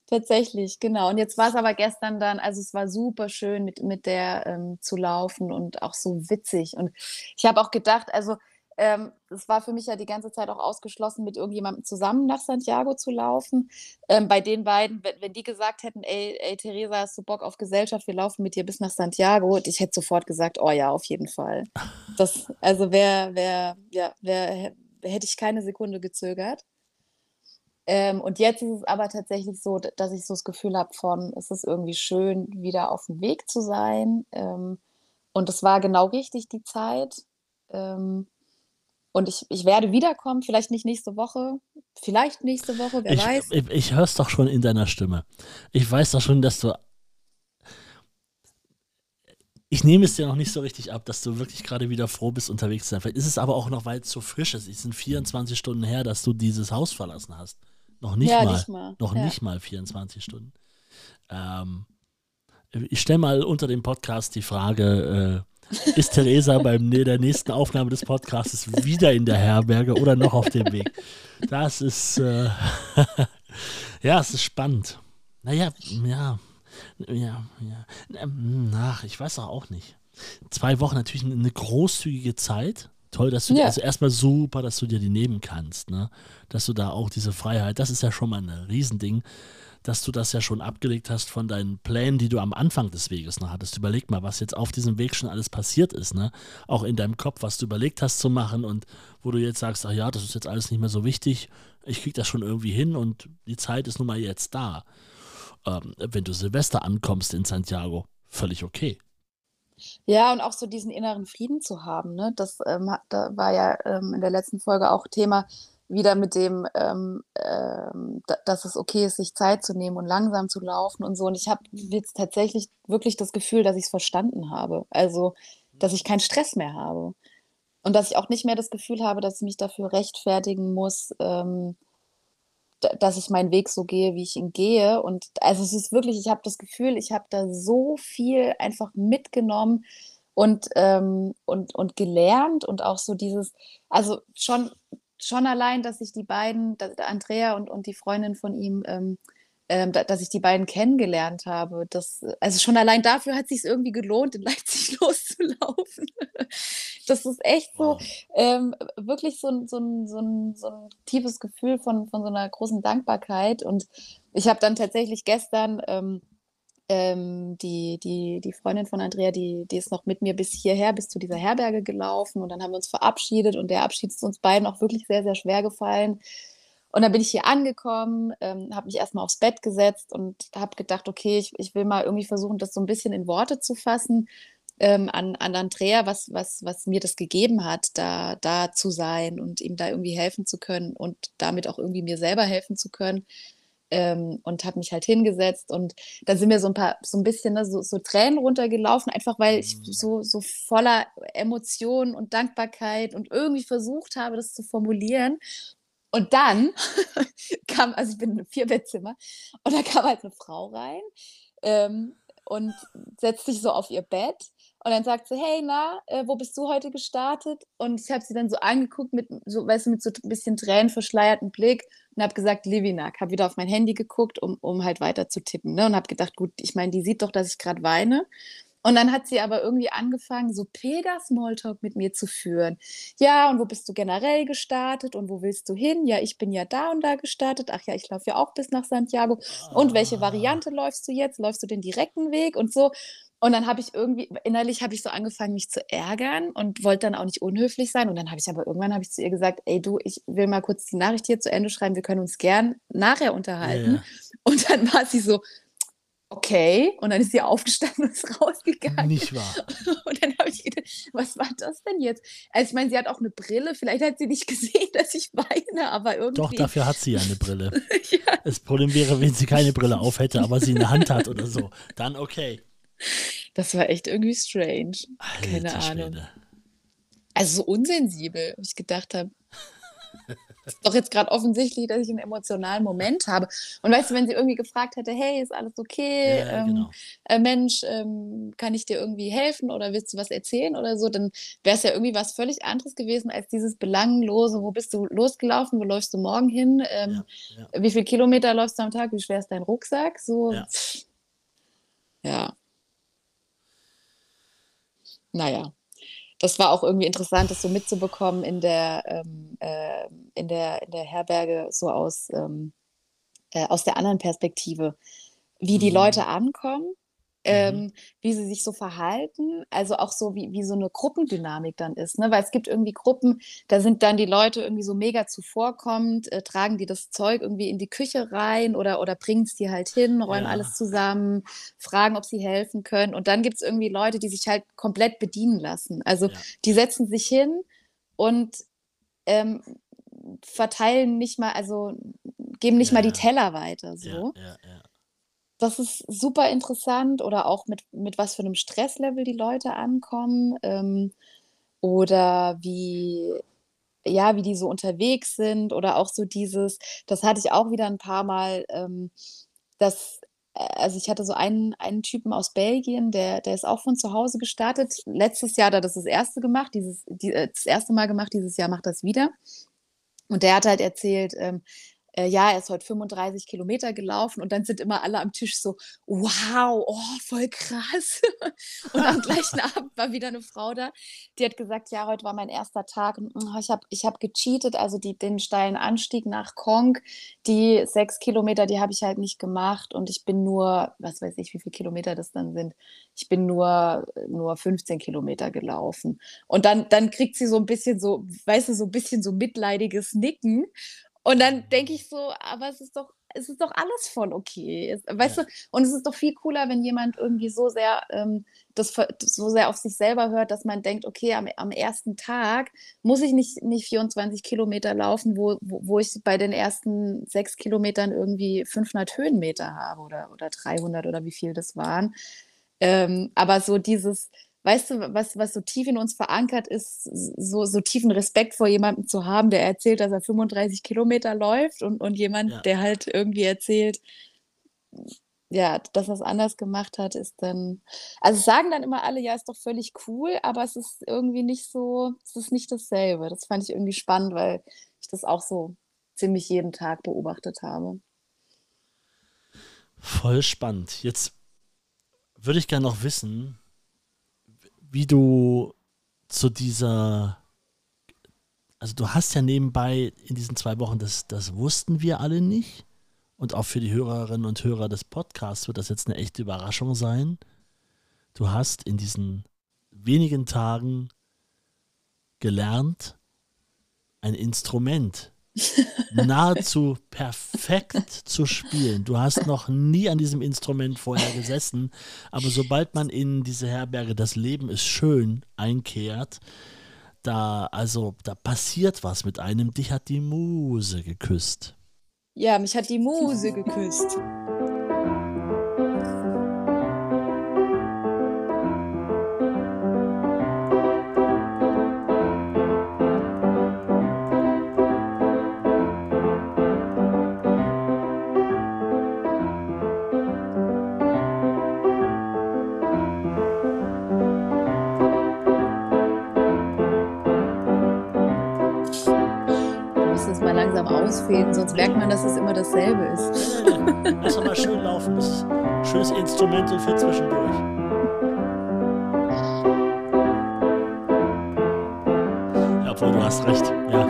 Tatsächlich, genau. Und jetzt war es aber gestern dann, also es war super schön mit, mit der ähm, zu laufen und auch so witzig. Und ich habe auch gedacht, also ähm, es war für mich ja die ganze Zeit auch ausgeschlossen, mit irgendjemandem zusammen nach Santiago zu laufen. Ähm, bei den beiden, wenn, wenn, die gesagt hätten, ey, ey, Theresa, hast du Bock auf Gesellschaft, wir laufen mit dir bis nach Santiago, ich hätte sofort gesagt, oh ja, auf jeden Fall. Das, also wer, wer, ja, wer, hätte ich keine Sekunde gezögert. Ähm, und jetzt ist es aber tatsächlich so, dass ich so das Gefühl habe von, es ist irgendwie schön, wieder auf dem Weg zu sein. Ähm, und es war genau richtig, die Zeit. Ähm, und ich, ich werde wiederkommen, vielleicht nicht nächste Woche, vielleicht nächste Woche, wer ich, weiß. Ich, ich höre es doch schon in deiner Stimme. Ich weiß doch schon, dass du. Ich nehme es dir noch nicht so richtig ab, dass du wirklich gerade wieder froh bist, unterwegs zu sein. Vielleicht ist es aber auch noch, weil es so frisch ist. Es sind 24 Stunden her, dass du dieses Haus verlassen hast. Noch nicht, ja, mal, nicht mal. Noch ja. nicht mal 24 Stunden. Ähm, ich stelle mal unter dem Podcast die Frage, äh, ist Theresa beim der nächsten Aufnahme des Podcasts wieder in der Herberge oder noch auf dem Weg? Das ist, äh, ja, es ist spannend. Naja, ja, ja, ja. Ach, ich weiß auch nicht. Zwei Wochen natürlich eine großzügige Zeit. Toll, dass du, ja. also erstmal super, dass du dir die nehmen kannst, ne? Dass du da auch diese Freiheit, das ist ja schon mal ein Riesending, dass du das ja schon abgelegt hast von deinen Plänen, die du am Anfang des Weges noch hattest. Überleg mal, was jetzt auf diesem Weg schon alles passiert ist, ne? Auch in deinem Kopf, was du überlegt hast zu machen und wo du jetzt sagst, ach ja, das ist jetzt alles nicht mehr so wichtig, ich krieg das schon irgendwie hin und die Zeit ist nun mal jetzt da. Ähm, wenn du Silvester ankommst in Santiago, völlig okay. Ja, und auch so diesen inneren Frieden zu haben, ne? Das ähm, da war ja ähm, in der letzten Folge auch Thema wieder mit dem, ähm, ähm, dass es okay ist, sich Zeit zu nehmen und langsam zu laufen und so. Und ich habe jetzt tatsächlich wirklich das Gefühl, dass ich es verstanden habe. Also, dass ich keinen Stress mehr habe. Und dass ich auch nicht mehr das Gefühl habe, dass ich mich dafür rechtfertigen muss, ähm, dass ich meinen Weg so gehe, wie ich ihn gehe. Und also es ist wirklich, ich habe das Gefühl, ich habe da so viel einfach mitgenommen und, ähm, und, und gelernt und auch so dieses, also schon, schon allein, dass sich die beiden, Andrea und, und die Freundin von ihm, ähm, ähm, da, dass ich die beiden kennengelernt habe. Das, also schon allein dafür hat es sich irgendwie gelohnt, in Leipzig loszulaufen. das ist echt so, ähm, wirklich so ein, so, so, so ein tiefes Gefühl von, von so einer großen Dankbarkeit. Und ich habe dann tatsächlich gestern ähm, ähm, die, die, die Freundin von Andrea, die, die ist noch mit mir bis hierher, bis zu dieser Herberge gelaufen. Und dann haben wir uns verabschiedet und der Abschied ist uns beiden auch wirklich sehr, sehr schwer gefallen und dann bin ich hier angekommen, ähm, habe mich erstmal aufs Bett gesetzt und habe gedacht, okay, ich, ich will mal irgendwie versuchen, das so ein bisschen in Worte zu fassen ähm, an, an Andrea, was, was, was mir das gegeben hat, da, da zu sein und ihm da irgendwie helfen zu können und damit auch irgendwie mir selber helfen zu können. ähm, und habe mich halt hingesetzt und da sind mir so ein paar, so ein bisschen ne, so, so Tränen runtergelaufen, einfach weil ich Mhm. so, so voller Emotionen und Dankbarkeit und irgendwie versucht habe, das zu formulieren. Und dann kam, also ich bin in einem Vierbettzimmer und da kam halt eine Frau rein ähm, und setzt sich so auf ihr Bett und dann sagt sie, hey, na, äh, wo bist du heute gestartet? Und ich habe sie dann so angeguckt mit so, weißt du, mit so ein bisschen tränenverschleiertem Blick und habe gesagt, Livinak, habe wieder auf mein Handy geguckt, um, um halt weiter zu tippen. Ne? Und habe gedacht, gut, ich meine, die sieht doch, dass ich gerade weine. Und dann hat sie aber irgendwie angefangen, so Pilger-Smalltalk mit mir zu führen. Ja, und wo bist du generell gestartet und wo willst du hin? Ja, ich bin ja da und da gestartet. Ach ja, ich laufe ja auch bis nach Santiago. Und welche Ah. Variante läufst du jetzt? Läufst du den direkten Weg und so? Und dann habe ich irgendwie, innerlich habe ich so angefangen, mich zu ärgern und wollte dann auch nicht unhöflich sein. Und dann habe ich aber irgendwann habe ich zu ihr gesagt, ey du, ich will mal kurz die Nachricht hier zu Ende schreiben, wir können uns gern nachher unterhalten. Ja, Und dann war sie so, okay. Und dann ist sie aufgestanden und ist rausgegangen. Nicht wahr. Und dann habe ich gedacht, was war das denn jetzt? Also ich meine, sie hat auch eine Brille, vielleicht hat sie nicht gesehen, dass ich weine, aber irgendwie. Doch, dafür hat sie ja eine Brille. ja, Das Problem wäre, wenn sie keine Brille auf hätte, aber sie in der Hand hat oder so. Dann okay. das war echt irgendwie strange. Keine Alter Ahnung. Schwede. Also so unsensibel, wo ich gedacht habe, ist doch jetzt gerade offensichtlich, dass ich einen emotionalen Moment habe. Und weißt du, wenn sie irgendwie gefragt hätte, hey, ist alles okay? Ja, ähm, genau. äh, Mensch, ähm, kann ich dir irgendwie helfen oder willst du was erzählen oder so, dann wäre es ja irgendwie was völlig anderes gewesen als dieses belanglose, wo bist du losgelaufen, wo läufst du morgen hin, ähm, Ja, wie viele Kilometer läufst du am Tag, wie schwer ist dein Rucksack, so, Ja. ja. Naja, das war auch irgendwie interessant, das so mitzubekommen in der, ähm, äh, in der, in der Herberge, so aus, ähm, äh, aus der anderen Perspektive, wie die Mhm. Leute ankommen. Ähm, wie sie sich so verhalten, also auch so, wie, wie so eine Gruppendynamik dann ist, ne? Weil es gibt irgendwie Gruppen, da sind dann die Leute irgendwie so mega zuvorkommend, äh, tragen die das Zeug irgendwie in die Küche rein oder, oder bringen es dir halt hin, räumen Ja. alles zusammen, fragen, ob sie helfen können. Und dann gibt es irgendwie Leute, die sich halt komplett bedienen lassen. Also Ja. die setzen sich hin und ähm, verteilen nicht mal, also geben nicht Ja, mal die. Teller weiter. So. ja, ja. Das ist super interessant oder auch mit, mit was für einem Stresslevel die Leute ankommen ähm, oder wie, ja, wie die so unterwegs sind oder auch so dieses, das hatte ich auch wieder ein paar Mal, ähm, dass, äh, also ich hatte so einen, einen Typen aus Belgien, der, der ist auch von zu Hause gestartet. Letztes Jahr hat er das das erste gemacht, dieses, die, äh, das erste Mal gemacht, dieses Jahr macht es wieder. Und der hat halt erzählt, ähm, äh, ja, er ist heute 35 Kilometer gelaufen und dann sind immer alle am Tisch so, wow, oh, voll krass. und am gleichen Abend war wieder eine Frau da, die hat gesagt, ja, heute war mein erster Tag und oh, ich habe ich hab gecheatet, also die, den steilen Anstieg nach Kong, die sechs Kilometer, die habe ich halt nicht gemacht und ich bin nur, was weiß ich, wie viele Kilometer das dann sind, ich bin nur, nur 15 Kilometer gelaufen. Und dann, dann kriegt sie so ein bisschen so, weißt du, so ein bisschen so mitleidiges Nicken. Und dann denke ich so, aber es ist doch, es ist doch alles voll okay. Es, weißt Ja. du, und es ist doch viel cooler, wenn jemand irgendwie so sehr, ähm, das, so sehr auf sich selber hört, dass man denkt, okay, am, am ersten Tag muss ich nicht, nicht 24 Kilometer laufen, wo, wo, wo ich bei den ersten sechs Kilometern irgendwie 500 Höhenmeter habe oder, oder 300 oder wie viel das waren. Ähm, aber so dieses, weißt du, was, was so tief in uns verankert ist, so, so tiefen Respekt vor jemandem zu haben, der erzählt, dass er 35 Kilometer läuft und, und jemand, Ja. der halt irgendwie erzählt, ja, dass er es anders gemacht hat, ist dann, also sagen dann immer alle, ja, ist doch völlig cool, aber es ist irgendwie nicht so, es ist nicht dasselbe. Das fand ich irgendwie spannend, weil ich das auch so ziemlich jeden Tag beobachtet habe. Voll spannend. Jetzt würde ich gerne noch wissen, wie du zu dieser, also du hast ja nebenbei in diesen zwei Wochen, das, das wussten wir alle nicht. Und auch für die Hörerinnen und Hörer des Podcasts wird das jetzt eine echte Überraschung sein. Du hast in diesen wenigen Tagen gelernt, ein Instrument nahezu perfekt zu spielen. Du hast noch nie an diesem Instrument vorher gesessen, aber sobald man in diese Herberge Das Leben ist schön einkehrt, da also da passiert was mit einem. Dich hat die Muse geküsst. Ja, mich hat die Muse geküsst. Ausfäden, sonst merkt man, dass es immer dasselbe ist. Lass doch mal schön laufen. Das ist ein schönes Instrument für zwischendurch. Ja, obwohl du hast recht. Ja,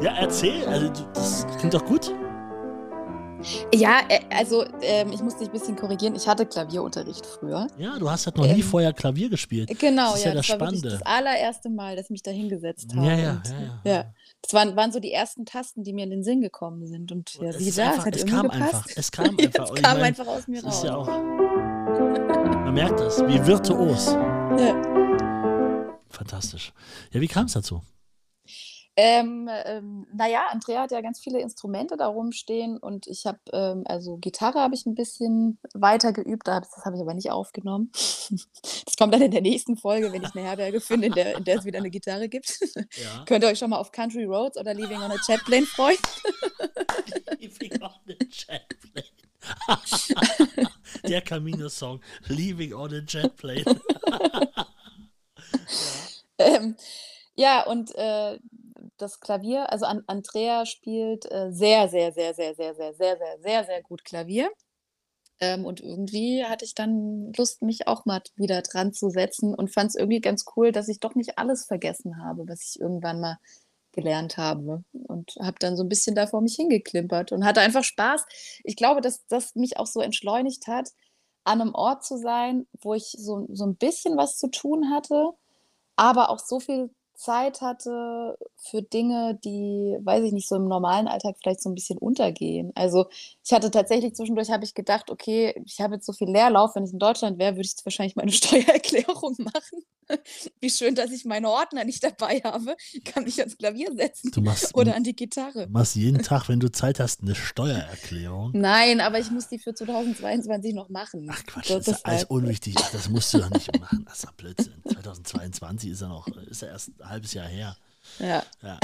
ja erzähl. Also, das klingt doch gut. Ja, äh, also ähm, ich muss dich ein bisschen korrigieren. Ich hatte Klavierunterricht früher. Ja, du hast halt noch nie ähm, vorher Klavier gespielt. Genau, das ist ja, ja das, das Spannende. das allererste Mal, dass ich mich da hingesetzt habe. Ja, ja, und, ja, ja. ja. Das waren, waren so die ersten Tasten, die mir in den Sinn gekommen sind. Und ja, es, wie einfach, es hat es kam gepasst. einfach. Es kam einfach. es kam mein, einfach aus mir raus. ja auch. Man merkt das, wie virtuos. Ja. Fantastisch. Ja, wie kam es dazu? Ähm, ähm, naja, Andrea hat ja ganz viele Instrumente da rumstehen und ich habe, ähm, also Gitarre habe ich ein bisschen weiter geübt, das habe ich aber nicht aufgenommen. Das kommt dann in der nächsten Folge, wenn ich eine Herberge finde, in der, in der es wieder eine Gitarre gibt. Ja. Könnt ihr euch schon mal auf Country Roads oder Leaving on a Jet Plane freuen? Leaving on a Jet Plane. Der Camino-Song. Leaving on a Jet Plane. Ähm, ja, und äh, das Klavier, also An Andrea spielt äh, sehr, sehr, sehr, sehr, sehr, sehr, sehr, sehr, sehr, sehr gut Klavier. Ähm, und irgendwie hatte ich dann Lust, mich auch mal wieder dran zu setzen und fand es irgendwie ganz cool, dass ich doch nicht alles vergessen habe, was ich irgendwann mal gelernt habe. Und habe dann so ein bisschen da vor mich hingeklimpert und hatte einfach Spaß. Ich glaube, dass das mich auch so entschleunigt hat, an einem Ort zu sein, wo ich so, so ein bisschen was zu tun hatte, aber auch so viel Zeit hatte für Dinge, die, weiß ich nicht, so im normalen Alltag vielleicht so ein bisschen untergehen. Also ich hatte tatsächlich zwischendurch, habe ich gedacht, okay, ich habe jetzt so viel Leerlauf, wenn ich in Deutschland wäre, würde ich wahrscheinlich meine Steuererklärung machen. Wie schön, dass ich meine Ordner nicht dabei habe. Kann mich ans Klavier setzen Du machst, oder an die Gitarre. du machst jeden Tag, wenn du Zeit hast, eine Steuererklärung. Nein, aber ich muss die für 2022 noch machen. Ach Quatsch, So, das ist alles deshalb. unwichtig. Das musst du doch nicht machen. Das ist doch Blödsinn. 2022 ist ja noch, ist ja erst ein halbes Jahr her. Ja. Ja.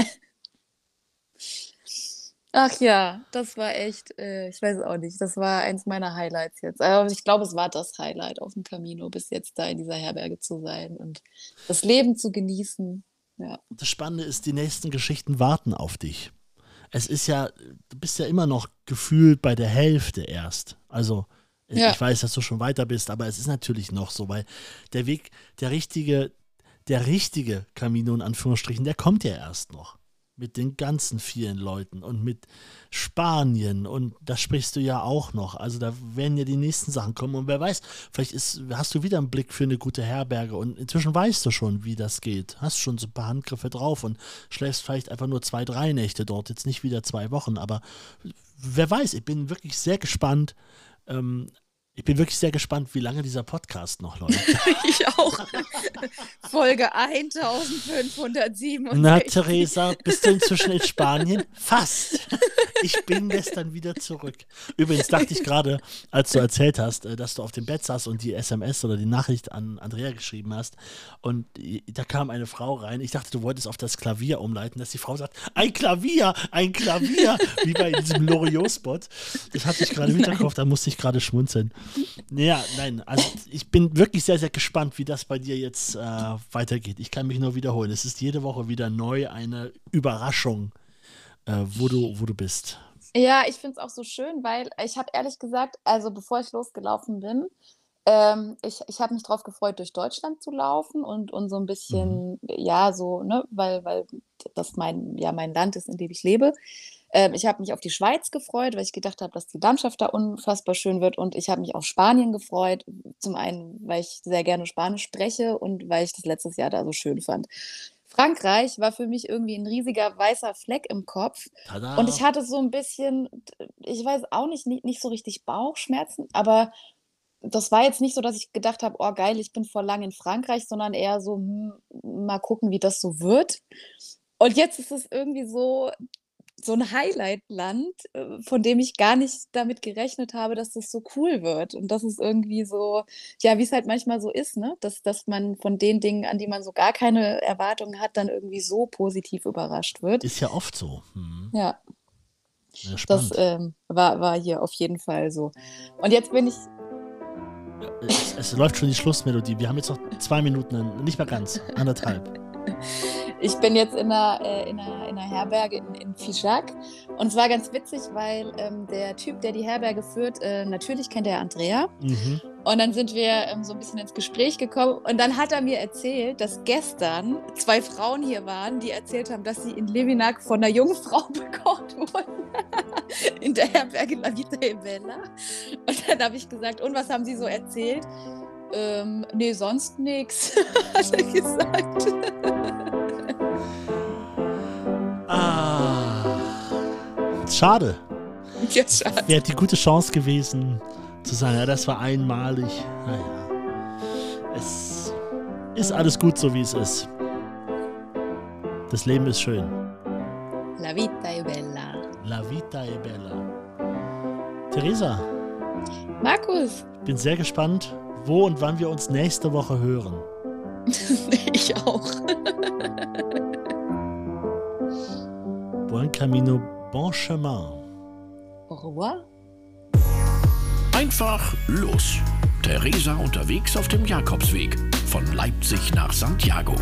Ach ja, das war echt, äh, ich weiß es auch nicht, das war eins meiner Highlights jetzt. Also ich glaube, es war das Highlight auf dem Camino, bis jetzt da in dieser Herberge zu sein und das Leben zu genießen. Ja. Das Spannende ist, die nächsten Geschichten warten auf dich. Es ist ja, du bist ja immer noch gefühlt bei der Hälfte erst. Also, ich Ja. ich weiß, dass du schon weiter bist, aber es ist natürlich noch so, weil der Weg, der richtige, der richtige Camino in Anführungsstrichen, der kommt ja erst noch. Mit den ganzen vielen Leuten und mit Spanien und da sprichst du ja auch noch. Also da werden ja die nächsten Sachen kommen und wer weiß, vielleicht ist, hast du wieder einen Blick für eine gute Herberge und inzwischen weißt du schon, wie das geht. Hast schon so ein paar Handgriffe drauf und schläfst vielleicht einfach nur zwei, drei Nächte dort, jetzt nicht wieder zwei Wochen, aber wer weiß, ich bin wirklich sehr gespannt. Ähm, ich bin wirklich sehr gespannt, wie lange dieser Podcast noch läuft. Ich auch. Folge 1567. Na, Theresa, bist du inzwischen in Spanien? Fast. Ich bin gestern wieder zurück. Übrigens dachte ich gerade, als du erzählt hast, äh, dass du auf dem Bett saßt und die SMS oder die Nachricht an Andrea geschrieben hast und da kam eine Frau rein. Ich dachte, du wolltest auf das Klavier umleiten, dass die Frau sagt, ein Klavier, ein Klavier, wie bei diesem Loriot-Spot. Das hatte ich gerade im Hinterkopf, da musste ich gerade schmunzeln. Ja, nein, also ich bin wirklich sehr, sehr gespannt, wie das bei dir jetzt äh, weitergeht. Ich kann mich nur wiederholen. Es ist jede Woche wieder neu eine Überraschung, äh, wo, du, wo du bist. Ja, ich finde es auch so schön, weil ich habe ehrlich gesagt, also bevor ich losgelaufen bin, ähm, ich, ich habe mich darauf gefreut, durch Deutschland zu laufen und, und so ein bisschen, ja, so, ne, weil, weil das mein, ja, mein Land ist, in dem ich lebe. Ähm, ich habe mich auf die Schweiz gefreut, weil ich gedacht habe, dass die Landschaft da unfassbar schön wird. Und ich habe mich auf Spanien gefreut. Zum einen, weil ich sehr gerne Spanisch spreche und weil ich das letztes Jahr da so schön fand. Frankreich war für mich irgendwie ein riesiger weißer Fleck im Kopf. Tada. Und ich hatte so ein bisschen, ich weiß auch nicht, nicht, nicht so richtig Bauchschmerzen, aber das war jetzt nicht so, dass ich gedacht habe, oh geil, ich bin vor lang in Frankreich, sondern eher so, hm, mal gucken, wie das so wird. Und jetzt ist es irgendwie so, so ein Highlight-Land, äh, von dem ich gar nicht damit gerechnet habe, dass das so cool wird. Und das ist irgendwie so, ja, wie es halt manchmal so ist, ne? Dass, dass man von den Dingen, an die man so gar keine Erwartungen hat, dann irgendwie so positiv überrascht wird. Ist ja oft so. Hm. Ja, Ja, das ähm, war, war hier auf jeden Fall so. Und jetzt bin ich, es, es läuft schon die Schlussmelodie. Wir haben jetzt noch zwei Minuten, nicht mehr ganz, anderthalb. ich bin jetzt in einer, äh, in einer, in einer Herberge in, in Fischak. Und es war ganz witzig, weil ähm, der Typ, der die Herberge führt, äh, natürlich kennt er Andrea. Mhm. Und dann sind wir ähm, so ein bisschen ins Gespräch gekommen. Und dann hat er mir erzählt, dass gestern zwei Frauen hier waren, die erzählt haben, dass sie in Levinak von einer jungen Frau bekocht wurden. in der Herberge La Vita e Bella. Und dann habe ich gesagt, und was haben sie so erzählt? Ähm, nee, sonst nichts, hat er gesagt. Ah. Schade. Ja, schade. Wäre die gute Chance gewesen, zu sagen, ja, das war einmalig. Naja. Es ist alles gut, so wie es ist. Das Leben ist schön. La Vita e Bella. La vita è bella. Theresa, Markus, ich bin sehr gespannt, wo und wann wir uns nächste Woche hören. ich auch. Buen camino, bon chemin. Au revoir. Einfach los. Theresa unterwegs auf dem Jakobsweg von Leipzig nach Santiago.